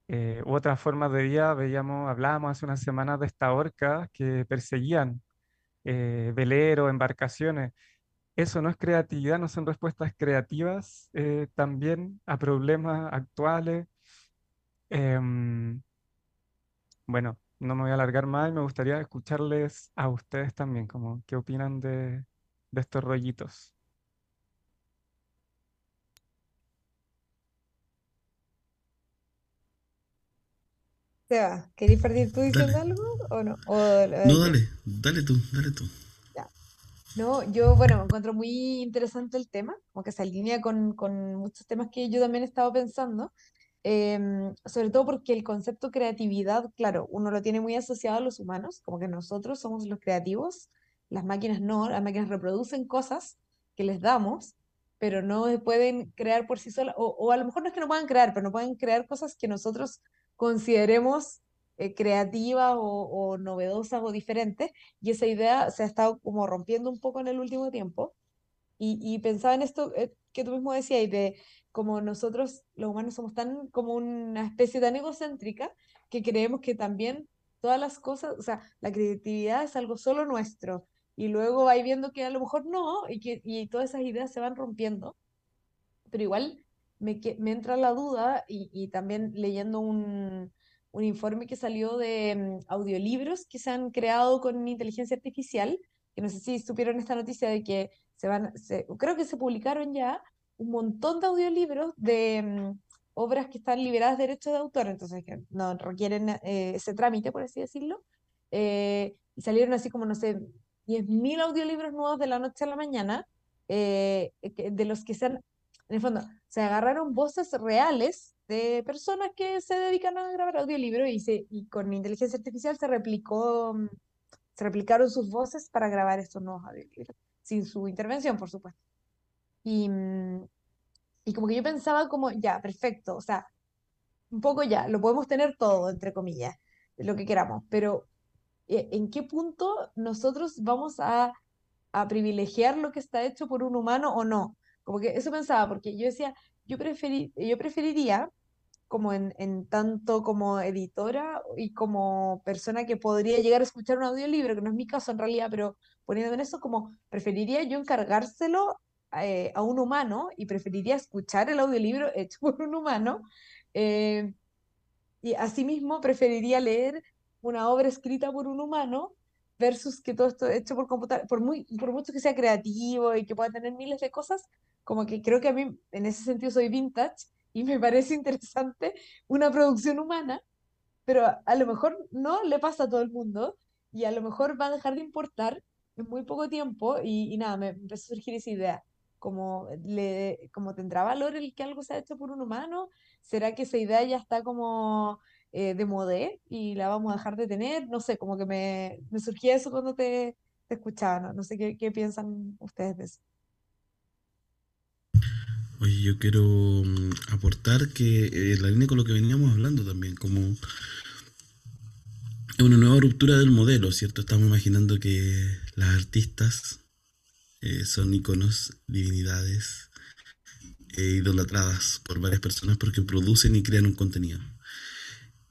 eh, u otras formas de vida, veíamos, hablábamos hace unas semanas de estas orcas que perseguían eh, veleros, embarcaciones. Eso no es creatividad, no son respuestas creativas eh, también a problemas actuales. Em, bueno, no me voy a alargar más y me gustaría escucharles a ustedes también, como qué opinan de estos rollitos. Seba, ¿queréis partir tú diciendo Dale. algo o no? O, eh, No, dale, dale tú, dale tú. Ya. No, yo, bueno, me encuentro muy interesante el tema, como que se alinea con, con muchos temas que yo también he estado pensando, em, sobre todo porque el concepto creatividad, claro, uno lo tiene muy asociado a los humanos, como que nosotros somos los creativos, las máquinas no, las máquinas reproducen cosas que les damos, pero no pueden crear por sí solas, o, o a lo mejor no es que no puedan crear, pero no pueden crear cosas que nosotros consideremos eh, creativas o, o novedosas o diferentes y esa idea se ha estado como rompiendo un poco en el último tiempo. Y, y pensaba en esto eh, que tú mismo decías, de como nosotros, los humanos, somos tan como una especie tan egocéntrica que creemos que también todas las cosas, o sea, la creatividad es algo solo nuestro. Y luego vais viendo que a lo mejor no, y que y todas esas ideas se van rompiendo pero igual me, me entra la duda y, y también leyendo un, un informe que salió de mm, audiolibros que se han creado con inteligencia artificial, que no sé si supieron esta noticia de que se van, se- creo que se publicaron ya un montón de audiolibros de mm, obras que están liberadas de derechos de autor, entonces que no requieren eh, ese trámite, por así decirlo, eh, y salieron así como, no sé, 10.000 audiolibros nuevos de la noche a la mañana, eh, de los que se han en el fondo, se agarraron voces reales de personas que se dedican a grabar audiolibros y, y con inteligencia artificial se replicó, mm, se replicaron sus voces para grabar estos nuevos audiolibros, sin su intervención, por supuesto. Y, mm, y como que yo pensaba como, ya, perfecto, o sea, un poco ya, lo podemos tener todo, entre comillas, lo que queramos, pero eh, ¿en qué punto nosotros vamos a, a privilegiar lo que está hecho por un humano o no? Como que eso pensaba, porque yo decía, yo preferi- yo preferiría, como en, en tanto como editora y como persona que podría llegar a escuchar un audiolibro, que no es mi caso en realidad, pero poniéndome en eso, como preferiría yo encargárselo eh, a un humano y preferiría escuchar el audiolibro hecho por un humano. eh, y asimismo preferiría leer una obra escrita por un humano versus que todo esto hecho por computador, por muy, por mucho que sea creativo y que pueda tener miles de cosas, como que creo que a mí en ese sentido soy vintage y me parece interesante una producción humana, pero a, lo mejor no le pasa a todo el mundo y a lo mejor va a dejar de importar en muy poco tiempo y, y nada, me empezó a surgir esa idea. Como, le, como tendrá valor el que algo sea hecho por un humano, ¿será que esa idea ya está como eh, de modé y la vamos a dejar de tener? No sé, como que me, me surgía eso cuando te, te escuchaba, ¿no? No sé qué, qué piensan ustedes de eso. Oye, yo quiero mm, aportar que eh, la línea con lo que veníamos hablando también, como es una nueva ruptura del modelo, ¿cierto? Estamos imaginando que las artistas eh, son iconos, divinidades, eh, idolatradas por varias personas porque producen y crean un contenido.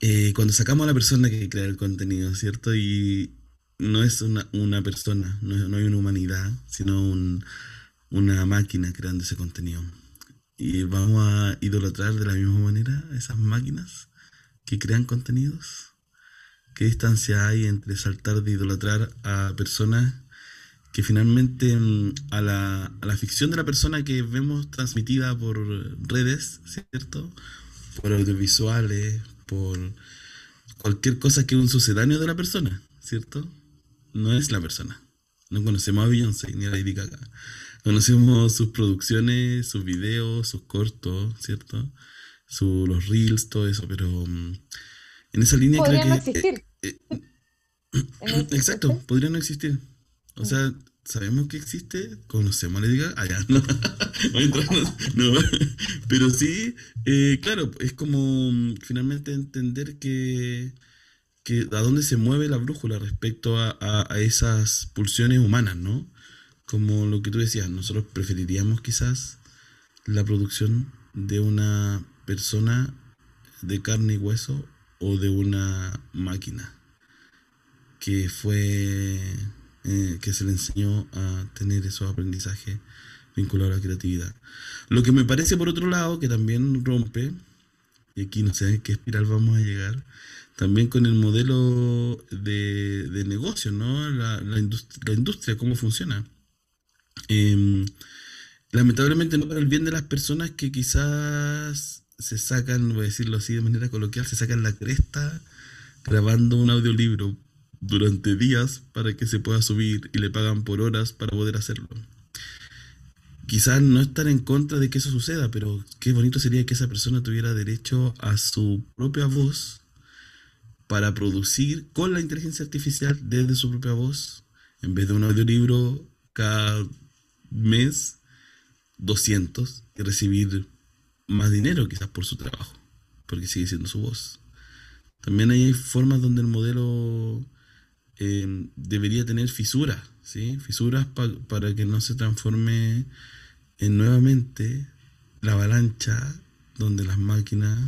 Eh, cuando sacamos a la persona que crea el contenido, ¿cierto? Y no es una, una persona, no, no hay una humanidad, sino un- una máquina creando ese contenido. Y vamos a idolatrar de la misma manera esas máquinas que crean contenidos. ¿Qué distancia hay entre saltar de idolatrar a personas que finalmente mm, a la, a la ficción de la persona que vemos transmitida por redes, ¿cierto? Por audiovisuales, por cualquier cosa que es un sucedáneo de la persona, ¿cierto? No es la persona. No conocemos a Beyoncé ni a Lady Gaga. Conocemos sus producciones, sus videos, sus cortos, ¿cierto? Su- los reels, todo eso, pero mm, en esa línea creo no que... eh, existir. eh, ese- Exacto, podría no existir. O sea, sabemos que existe, conocemos a Lady Gaga, allá, no, no, pero sí, eh, claro, es como mm, finalmente entender que que, a dónde se mueve la brújula respecto a, a, a esas pulsiones humanas, ¿no? Como lo que tú decías, nosotros preferiríamos quizás la producción de una persona de carne y hueso o de una máquina que fue eh, que se le enseñó a tener esos aprendizajes vinculados a la creatividad. Lo que me parece por otro lado que también rompe, y aquí no sé en qué espiral vamos a llegar, también con el modelo de, de negocio, ¿no? La, la, la industria, cómo funciona. Eh, lamentablemente no para el bien de las personas que quizás se sacan, voy a decirlo así de manera coloquial, se sacan la cresta grabando un audiolibro durante días para que se pueda subir y le pagan por horas para poder hacerlo. Quizás no están en contra de que eso suceda, pero qué bonito sería que esa persona tuviera derecho a su propia voz para producir con la inteligencia artificial desde su propia voz, en vez de un audiolibro cada mes 200 y recibir más dinero quizás por su trabajo, porque sigue siendo su voz. También hay formas donde el modelo eh, debería tener fisuras, ¿sí? Fisuras pa para que no se transforme en nuevamente la avalancha donde las máquinas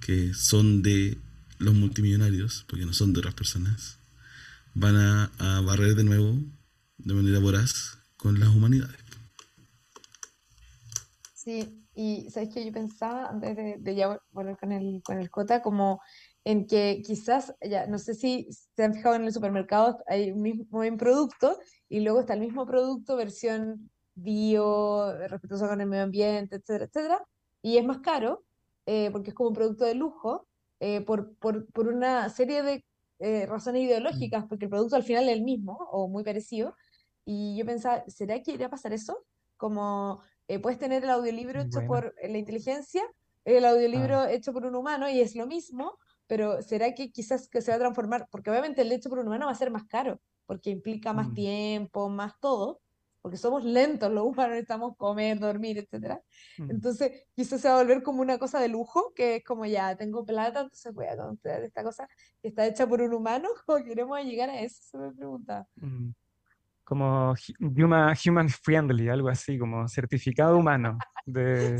que son de los multimillonarios, porque no son de otras personas, van a, a barrer de nuevo de manera voraz con las humanidades. Sí, y sabes que yo pensaba antes de, de ya volver con el, con el Cota, como en que quizás, ya no sé si se han fijado en el supermercado, hay un mismo buen producto y luego está el mismo producto, versión bio, respetuosa con el medio ambiente, etcétera, etcétera, y es más caro eh, porque es como un producto de lujo eh, por, por, por, una serie de eh, razones ideológicas, porque el producto al final es el mismo o muy parecido. Y yo pensaba, ¿será que iría a pasar eso? Como puedes tener el audiolibro hecho bueno. por la inteligencia, el audiolibro ah. hecho por un humano y es lo mismo, pero ¿será que quizás que se va a transformar? Porque obviamente el hecho por un humano va a ser más caro, porque implica más mm. tiempo, más todo, porque somos lentos los humanos, necesitamos comer, dormir, etc. Mm. Entonces quizás se va a volver como una cosa de lujo, que es como ya, tengo plata, entonces voy a comprar esta cosa que está hecha por un humano, o queremos llegar a eso, se me pregunta. Mm. Como human, human friendly, algo así, como certificado humano. De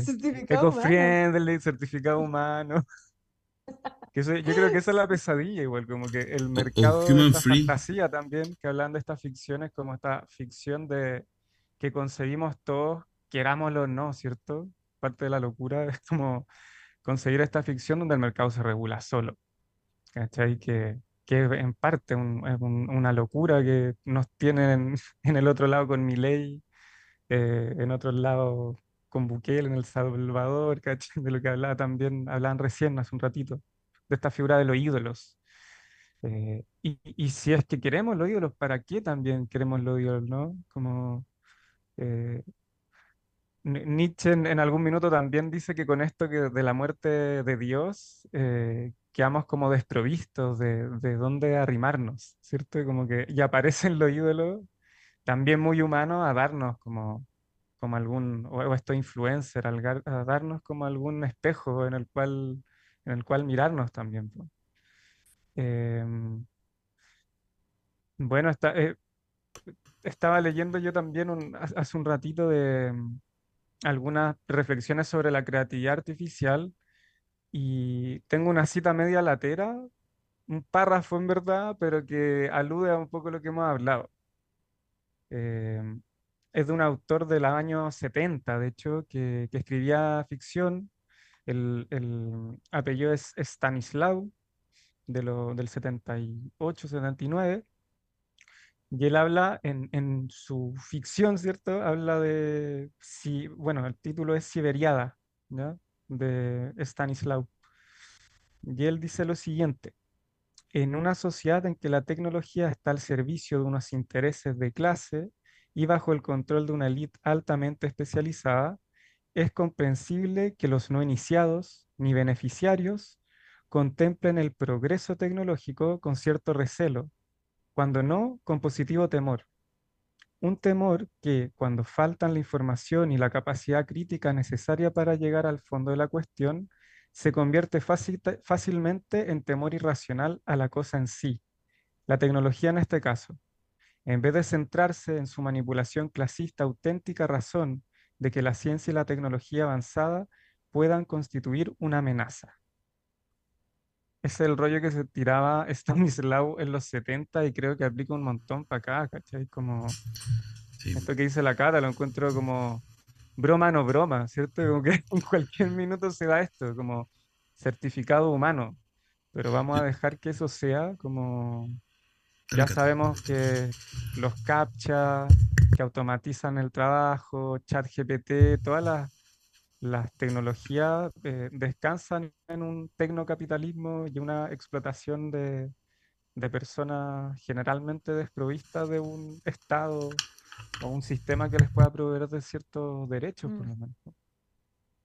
eco-friendly, certificado humano. Que eso, yo creo que esa es la pesadilla, igual, como que el mercado de esta fantasía también, que hablan de estas ficciones, como esta ficción de que concebimos todos, querámoslo o no, ¿cierto? Parte de la locura es como conseguir esta ficción donde el mercado se regula solo, ¿cachai? Que, que en parte es un, una locura que nos tienen en el otro lado con Milei, eh, en otro lado con Bukele en El Salvador. De lo que hablaba también, hablaban recién hace un ratito de esta figura de los ídolos. Eh, y, y, si es que queremos los ídolos, ¿para qué también queremos los ídolos, no? Como eh, Nietzsche en, algún minuto también dice que con esto que de la muerte de Dios eh, quedamos como desprovistos de, de dónde arrimarnos, ¿cierto? Como que ya aparecen los ídolos también muy humanos a darnos como, como algún, o, o estos influencers, a darnos como algún espejo en el cual en el cual mirarnos también. Eh, bueno, eh, estaba leyendo yo también hace un ratito de algunas reflexiones sobre la creatividad artificial y tengo una cita media latera, un párrafo en verdad, pero que alude a un poco lo que hemos hablado. Eh, es de un autor del año 70, de hecho, que, que escribía ficción el, el apellido es Stanislaw, de lo, del 78, 79, y él habla en, en, su ficción, ¿cierto? Habla de, si, bueno, el título es Siberiada, ¿ya? De Stanislaw. Y él dice lo siguiente, en una sociedad en que la tecnología está al servicio de unos intereses de clase y bajo el control de una élite altamente especializada, es comprensible que los no iniciados ni beneficiarios contemplen el progreso tecnológico con cierto recelo, cuando no con positivo temor. Un temor que, cuando faltan la información y la capacidad crítica necesaria para llegar al fondo de la cuestión, se convierte fácilmente en temor irracional a la cosa en sí, la tecnología en este caso. En vez de centrarse en su manipulación clasista auténtica razón de que la ciencia y la tecnología avanzada puedan constituir una amenaza. Es el rollo que se tiraba Stanislaw en los 70 y creo que aplica un montón para acá, ¿cachai? Como esto que dice la cara, lo encuentro como broma no broma, ¿cierto? Como que en cualquier minuto se da esto, como certificado humano, pero vamos a dejar que eso sea como... Ya sabemos que los captcha, que automatizan el trabajo, chat GPT, todas las, las tecnologías eh, descansan en un tecnocapitalismo y una explotación de, de personas generalmente desprovistas de un Estado o un sistema que les pueda proveer de ciertos derechos, por mm. lo menos.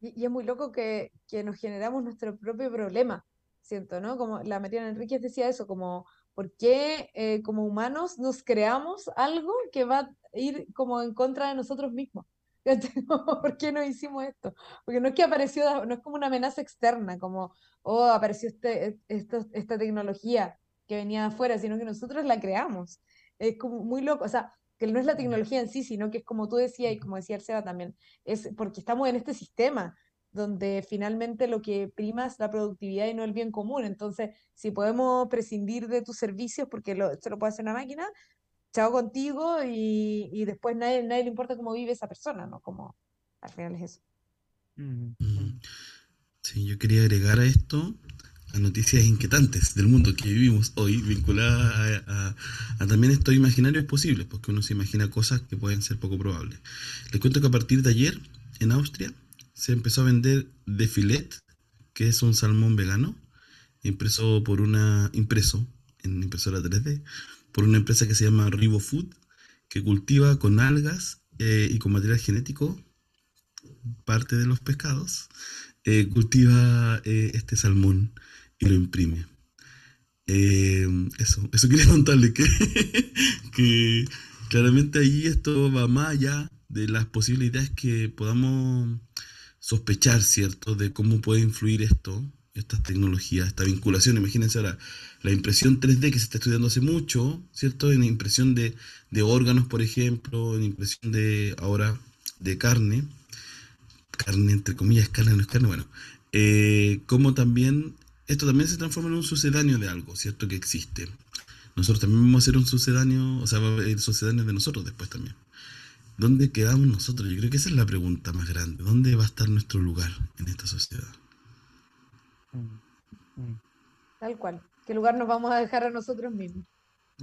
Y, es muy loco que, que, nos generamos nuestro propio problema, siento, ¿no? Como la Mariana Enríquez decía eso, como, ¿por qué eh, como humanos nos creamos algo que va a ir como en contra de nosotros mismos? ¿Por qué no hicimos esto? Porque no es que apareció, no es como una amenaza externa, como, oh, apareció este, esto, esta tecnología que venía de afuera, sino que nosotros la creamos. Es como muy loco, o sea, que no es la tecnología en sí, sino que es como tú decías y como decía Seba también, es porque estamos en este sistema donde finalmente lo que prima es la productividad y no el bien común. Entonces, si podemos prescindir de tus servicios porque lo, esto lo puede hacer una máquina, chao contigo y, y después nadie, nadie le importa cómo vive esa persona, ¿no? Como al final es eso. Mm. Sí, yo quería agregar a esto noticias inquietantes del mundo que vivimos hoy, vinculadas a, también estos imaginarios posibles, porque uno se imagina cosas que pueden ser poco probables. Les cuento que a partir de ayer, en Austria, se empezó a vender de filet, que es un salmón vegano, impreso por una impreso en impresora 3D, por una empresa que se llama Rivo Food, que cultiva con algas eh, y con material genético parte de los pescados, eh, cultiva eh, este salmón y lo imprime. Eh, eso, eso quería contarle que, que claramente ahí esto va más allá de las posibilidades que podamos sospechar, ¿cierto?, de cómo puede influir esto, estas tecnologías, esta vinculación. Imagínense ahora la impresión 3D que se está estudiando hace mucho, ¿cierto?, en impresión de, de órganos, por ejemplo, en impresión de ahora de carne, carne entre comillas, carne no es carne, bueno, eh, como también esto también se transforma en un sucedáneo de algo, ¿cierto? Que existe. Nosotros también vamos a ser un sucedáneo, o sea, va a haber sucedáneo de nosotros después también. ¿Dónde quedamos nosotros? Yo creo que esa es la pregunta más grande. ¿Dónde va a estar nuestro lugar en esta sociedad? Tal cual. ¿Qué lugar nos vamos a dejar a nosotros mismos?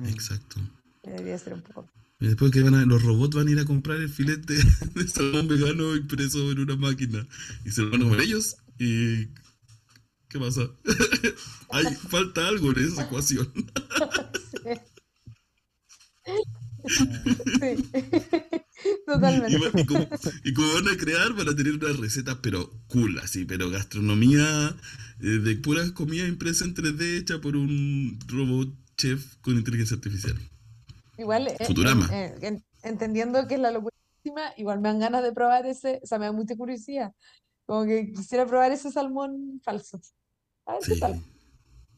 Exacto. Debería ser un poco. Y después que van a, los robots van a ir a comprar el filete de salmón vegano impreso en una máquina y se lo van a comer ellos y ¿Qué pasa? Hay, falta algo en esa ecuación. sí. Totalmente. Y, como, van a crear, van a tener una receta, pero cool, así, pero gastronomía eh, de puras comida impresa en 3D hecha por un robot chef con inteligencia artificial. Igual, eh, Futurama. Eh, entendiendo que es la locura, igual me dan ganas de probar ese, o sea, me da mucha curiosidad. Como que quisiera probar ese salmón falso. A ver qué tal.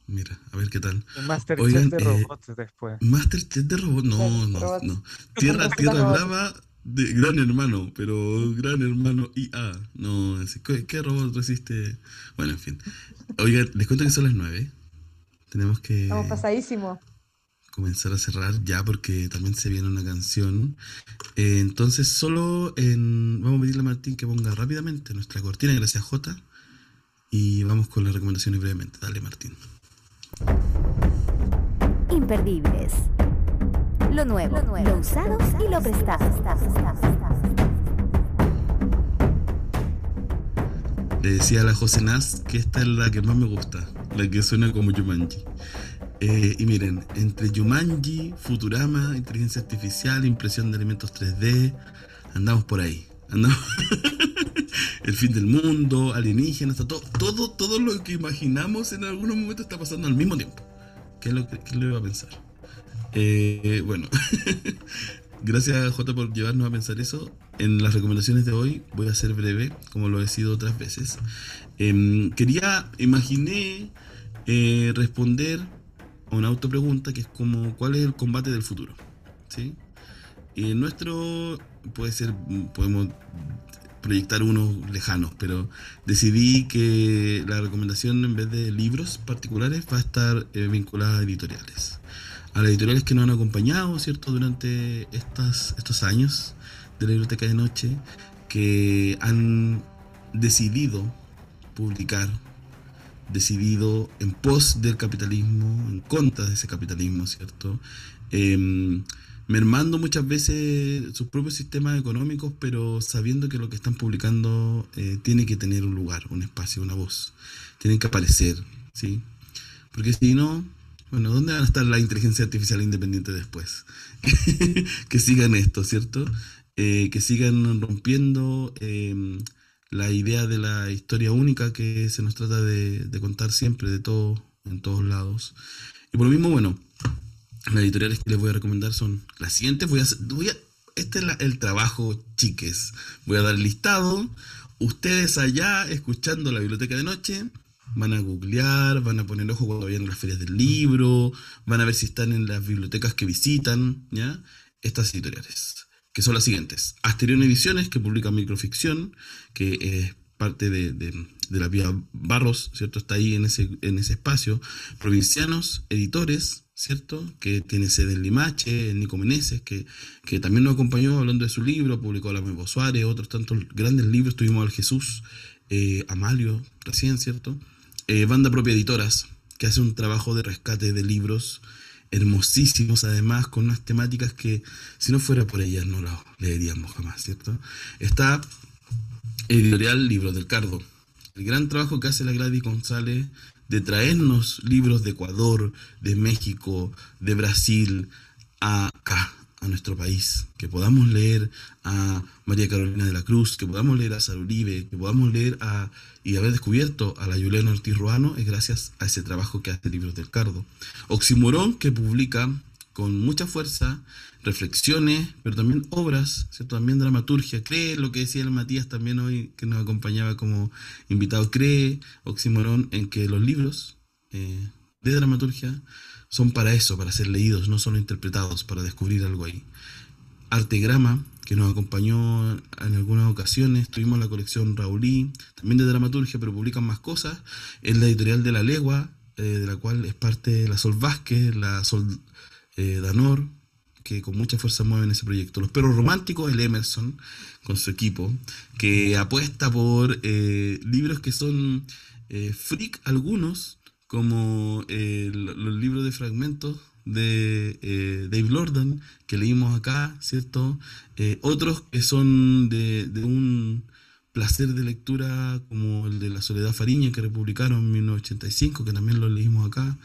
Mira, a ver qué tal. Masterchef de eh, robots después. Masterchef de robots, no, no, no. Tierra, tierra brava de Gran Hermano, pero Gran Hermano IA. No, ¿qué, ¿qué robot resiste? Bueno, en fin. Oigan, les cuento que son las nueve. Tenemos que. Estamos pasadísimo. Comenzar a cerrar ya porque también se viene una canción. Eh, entonces, solo en. Vamos a pedirle a Martín que ponga rápidamente nuestra cortina, gracias J y vamos con las recomendaciones brevemente. Dale, Martín. Imperdibles. Lo nuevo, lo, usado y lo prestado. Le decía a la José Naz que esta es la que más me gusta, la que suena como Yumanji. Eh, y miren, entre Yumanji, Futurama, inteligencia artificial, impresión de elementos 3D, andamos por ahí. Andamos el fin del mundo, alienígenas, todo, todo, todo lo que imaginamos en algunos momentos está pasando al mismo tiempo. ¿Qué es lo que, lo iba a pensar? Eh, bueno, Gracias, Jota, por llevarnos a pensar eso. En las recomendaciones de hoy voy a ser breve, como lo he sido otras veces. Em, quería, imaginé eh, responder a una autopregunta que es como, ¿cuál es el combate del futuro? ¿Sí? Y en nuestro, puede ser, podemos proyectar unos lejanos, pero decidí que la recomendación en vez de libros particulares va a estar eh, vinculada a editoriales. A las editoriales que nos han acompañado, ¿cierto?, durante estas, estos años de la biblioteca de noche, que han decidido publicar, decidido en pos del capitalismo, en contra de ese capitalismo, ¿cierto? Em, mermando muchas veces sus propios sistemas económicos, pero sabiendo que lo que están publicando eh, tiene que tener un lugar, un espacio, una voz. Tienen que aparecer, ¿sí? Porque si no, bueno, ¿dónde van a estar la inteligencia artificial independiente después? que sigan esto, ¿cierto? Eh, que sigan rompiendo em, la idea de la historia única que se nos trata de, contar siempre, de todo, en todos lados. Y por lo mismo, bueno, las editoriales que les voy a recomendar son las siguientes. Voy a, voy a este es el trabajo, chiques. Voy a dar listado. Ustedes allá, escuchando la biblioteca de noche, van a googlear, van a poner ojo cuando vayan las ferias del libro, van a ver si están en las bibliotecas que visitan, ¿ya? Estas editoriales, que son las siguientes. Asterion Ediciones, que publica microficción, que es parte de, de, de la vía Barros, ¿cierto? Está ahí en ese, en ese espacio. Provincianos, editores, ¿cierto? Que tiene sede en Limache, en Nico Meneses, que, que también nos acompañó hablando de su libro, publicó La Mevo Suárez, otros tantos grandes libros, tuvimos al Jesús, eh, Amalio, recién, ¿cierto? Eh, banda propia editoras, que hace un trabajo de rescate de libros hermosísimos, además, con unas temáticas que si no fuera por ellas no las leeríamos jamás, ¿cierto? Está Editorial Libros del Cardo, el gran trabajo que hace la Gladys González de traernos libros de Ecuador, de México, de Brasil, acá, a nuestro país, que podamos leer a María Carolina de la Cruz, que podamos leer a Sara Uribe, que podamos leer a y haber descubierto a la Juliana Ortiz Ruano es gracias a ese trabajo que hace Libros del Cardo. Oximorón, que publica con mucha fuerza reflexiones, pero también obras, ¿cierto? también dramaturgia. Cree lo que decía el Matías también hoy, que nos acompañaba como invitado, cree Oximorón en que los libros eh, de dramaturgia son para eso, para ser leídos, no solo interpretados, para descubrir algo ahí. Artegrama, que nos acompañó en algunas ocasiones, tuvimos la colección Raulí, también de dramaturgia, pero publican más cosas, es la editorial de La Legua, eh, de la cual es parte la Sol Vázquez, la Sol eh, Danor, que con mucha fuerza mueven ese proyecto. Los perros románticos, el Emerson, con su equipo, que apuesta por eh, libros que son freak algunos, como los libros de fragmentos de eh, Dave Lordan, que leímos acá, ¿cierto? Eh, otros que son de, de, un placer de lectura, como el de La Soledad Fariña, que republicaron en 1985, que también lo leímos acá.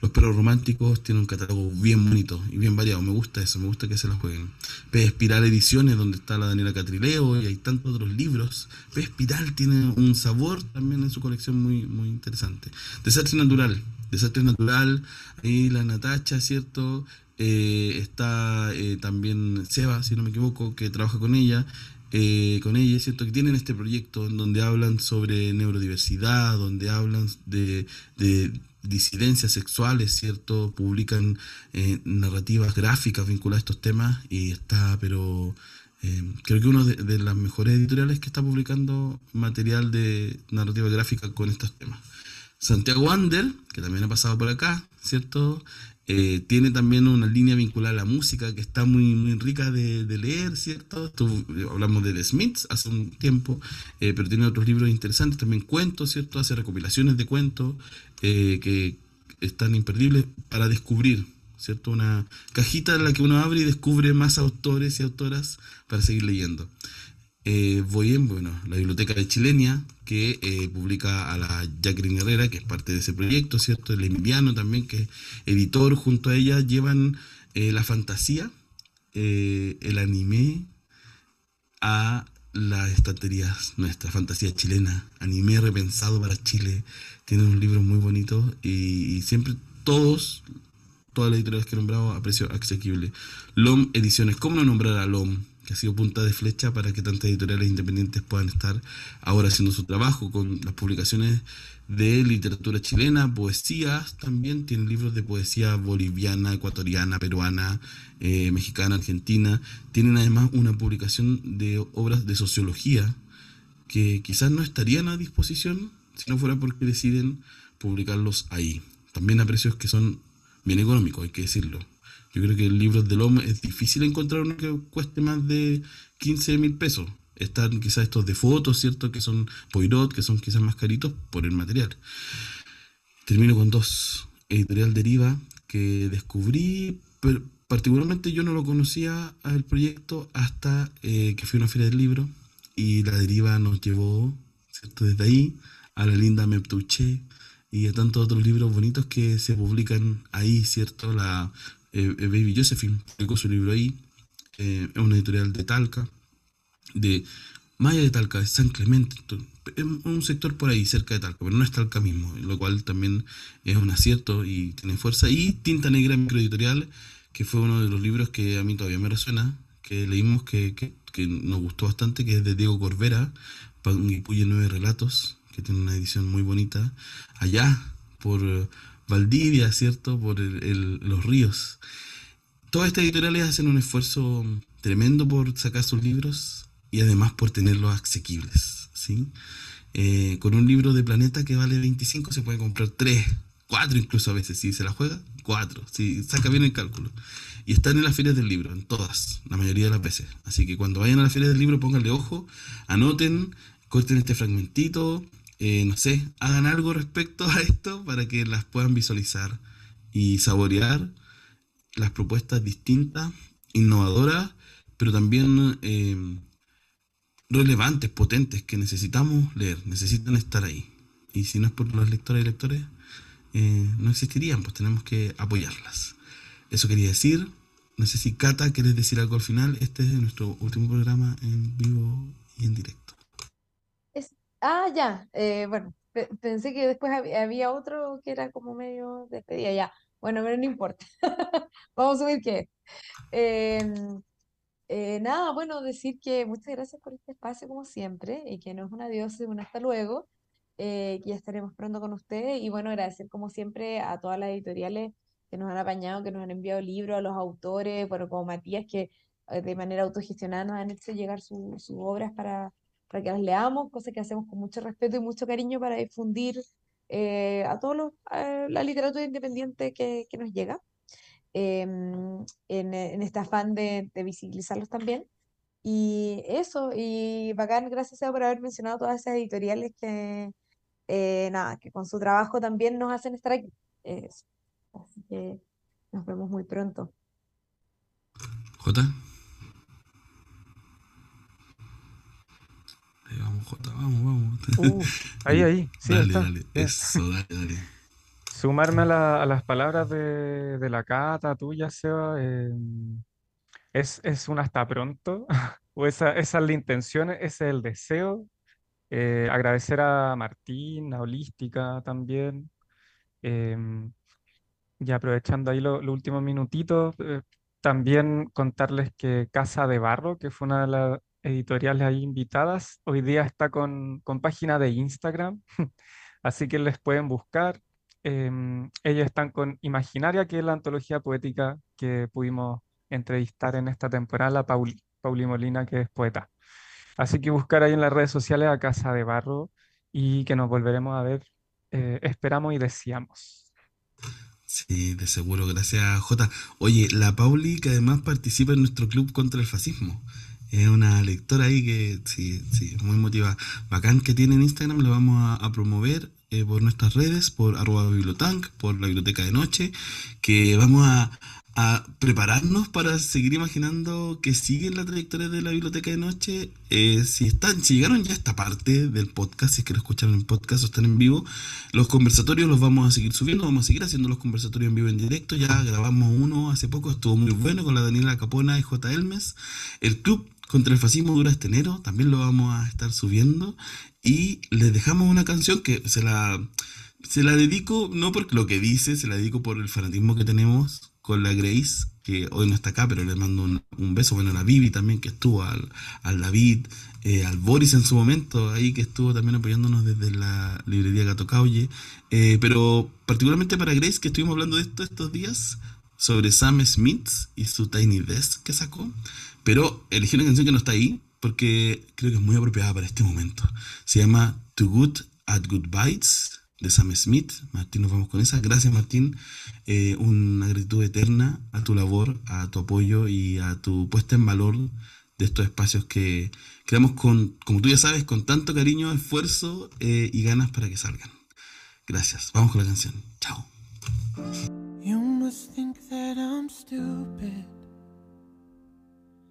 Los perros románticos tienen un catálogo bien bonito y bien variado. Me gusta eso, me gusta que se lo jueguen. Pez Espiral Ediciones, donde está la Daniela Catrileo y hay tantos otros libros. Pez Espiral tiene un sabor también en su colección muy, muy interesante. Desastre Natural. Desastre Natural, ahí la Natacha, ¿cierto? Eh, está eh, también Seba, si no me equivoco, que trabaja con ella. Eh, con ella, ¿cierto? Que tienen este proyecto en donde hablan sobre neurodiversidad, donde hablan de, de disidencias sexuales, ¿cierto? Publican eh, narrativas gráficas vinculadas a estos temas y está, pero eh, creo que una de, de, las mejores editoriales que está publicando material de narrativa gráfica con estos temas. Santiago Ander, que también ha pasado por acá, ¿cierto? Eh, tiene también una línea vinculada a la música que está muy, muy rica de, leer, ¿cierto? Esto, hablamos de The Smiths hace un tiempo, eh, pero tiene otros libros interesantes, también cuentos, ¿cierto? Hace recopilaciones de cuentos eh, que están imperdibles para descubrir, ¿cierto? Una cajita en la que uno abre y descubre más autores y autoras para seguir leyendo. Eh, voy en, bueno, la Biblioteca de Chilenia, que eh, publica a la Jacqueline Herrera, que es parte de ese proyecto, ¿cierto? El Emiliano también, que es editor, junto a ella llevan eh, la fantasía, el anime a las estanterías, nuestra fantasía chilena, anime repensado para Chile, tiene un libro muy bonito y, y siempre todos todas las editoriales que he nombrado a precio asequible. LOM Ediciones, ¿cómo no nombrar a LOM? Que ha sido punta de flecha para que tantas editoriales independientes puedan estar ahora haciendo su trabajo con las publicaciones de literatura chilena, poesías también, tienen libros de poesía boliviana, ecuatoriana, peruana, eh, mexicana, argentina, tienen además una publicación de obras de sociología que quizás no estarían a disposición si no fuera porque deciden publicarlos ahí, también a precios que son bien económicos, hay que decirlo. Yo creo que el libro del hombre es difícil encontrar uno que cueste más de 15 mil pesos. Están quizás estos de fotos, ¿cierto? Que son Poirot, que son quizás más caritos por el material. Termino con dos. Editorial Deriva, que descubrí, pero particularmente yo no lo conocía al proyecto hasta eh, que fui a una feria del libro y la deriva nos llevó, ¿cierto? Desde ahí a la linda Meptuche y a tantos otros libros bonitos que se publican ahí, ¿cierto? La eh, eh, Baby Josephine publicó su libro ahí, eh, es una editorial de Talca, de Maya de Talca, de San Clemente, es un sector por ahí cerca de Talca, pero no es Talca mismo, lo cual también es un acierto y tiene fuerza. Y Tinta Negra Microeditorial, que fue uno de los libros que a mí todavía me resuena, que leímos que, que, nos gustó bastante, que es de Diego Corvera, Panguipulli Nueve Relatos, que tiene una edición muy bonita, allá por Valdivia, ¿cierto? Por los ríos. Todas estas editoriales hacen un esfuerzo tremendo por sacar sus libros y además por tenerlos asequibles, ¿sí? Eh, con un libro de Planeta que vale 25 se puede comprar 3, 4 incluso a veces, si se la juega, 4, si saca bien el cálculo. Y están en las ferias del libro, en todas, la mayoría de las veces. Así que cuando vayan a las ferias del libro, pónganle ojo, anoten, corten este fragmentito, eh, no sé, hagan algo respecto a esto para que las puedan visualizar y saborear las propuestas distintas, innovadoras, pero también eh, relevantes, potentes, que necesitamos leer, necesitan estar ahí. Y si no es por los lectores y lectores, eh, no existirían, pues tenemos que apoyarlas. Eso quería decir. No sé si Cata, ¿quieres decir algo al final? Este es nuestro último programa en vivo y en directo. Ah, ya. eh, bueno, pensé que después había otro que era como medio despedida, ya. Bueno, pero no importa. Vamos a ver qué em, eh, nada, bueno, decir que muchas gracias por este espacio como siempre y que no es un adiós, es un hasta luego, eh, que ya estaremos pronto con ustedes y bueno, agradecer como siempre a todas las editoriales que nos han apañado, que nos han enviado libros, a los autores, bueno, como Matías, que eh, de manera autogestionada nos han hecho llegar sus obras para para que las leamos, cosa que hacemos con mucho respeto y mucho cariño para difundir eh, a todos la literatura independiente que, que nos llega, em, en, en, este afán de, de, visibilizarlos también. Y eso, y bacán, gracias por haber mencionado todas esas editoriales que, eh, nada, que con su trabajo también nos hacen estar aquí. así que nos vemos muy pronto. Jota. Vamos, vamos. Uh, ahí, ahí. Sí, dale, dale. Eso, dale, dale. Sumarme a, las palabras de, la cata tuya, Seba. Eh, es, es un hasta pronto. o esa, esa es la intención, ese es el deseo. Eh, agradecer a Martín, a Holística también. Em, y aprovechando ahí los últimos minutitos, eh, también contarles que Casa de Barro, que fue una de, las editoriales ahí invitadas. Hoy día está con, con página de Instagram, así que les pueden buscar. Em, ellos están con Imaginaria, que es la antología poética que pudimos entrevistar en esta temporada, Pauli, Pauli Molina, que es poeta. Así que buscar ahí en las redes sociales a Casa de Barro y que nos volveremos a ver, eh, esperamos y deseamos. Sí, de seguro, gracias J. Oye, la Pauli que además participa en nuestro club contra el fascismo. Es una lectora ahí que sí, sí, muy motivada. Bacán que tiene en Instagram, lo vamos a, promover eh, por nuestras redes, por arroba bibliotank, por la biblioteca de noche, que vamos a, prepararnos para seguir imaginando que siguen la trayectoria de la biblioteca de noche. Eh, si están, si llegaron ya a esta parte del podcast, si es que lo escucharon en podcast o están en vivo, los conversatorios los vamos a seguir subiendo, vamos a seguir haciendo los conversatorios en vivo en directo. Ya grabamos uno hace poco, estuvo muy bueno con la Daniela Capona y J. Elmes. El club contra el fascismo dura este enero, también lo vamos a estar subiendo. Y les dejamos una canción que se la Se la dedico no por lo que dice, se la dedico por el fanatismo que tenemos con la Grace, que hoy no está acá, pero le mando un, un beso. Bueno, a la Vivi también, que estuvo, al, al David, eh, al Boris en su momento, ahí que estuvo también apoyándonos desde la librería Gato Caulle. Eh, pero particularmente para Grace, que estuvimos hablando de esto estos días, sobre Sam Smith y su Tiny Desk que sacó. Pero elegí una canción que no está ahí, porque creo que es muy apropiada para este momento. Se llama Too Good at Good Bites de Sam Smith. Martín, nos vamos con esa. Gracias, Martín. Eh, una gratitud eterna a tu labor, a tu apoyo y a tu puesta en valor de estos espacios que creamos con, como tú ya sabes, con tanto cariño, esfuerzo eh, y ganas para que salgan. Gracias. Vamos con la canción. Chao. You must think that I'm stupid.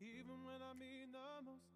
even when I mean the most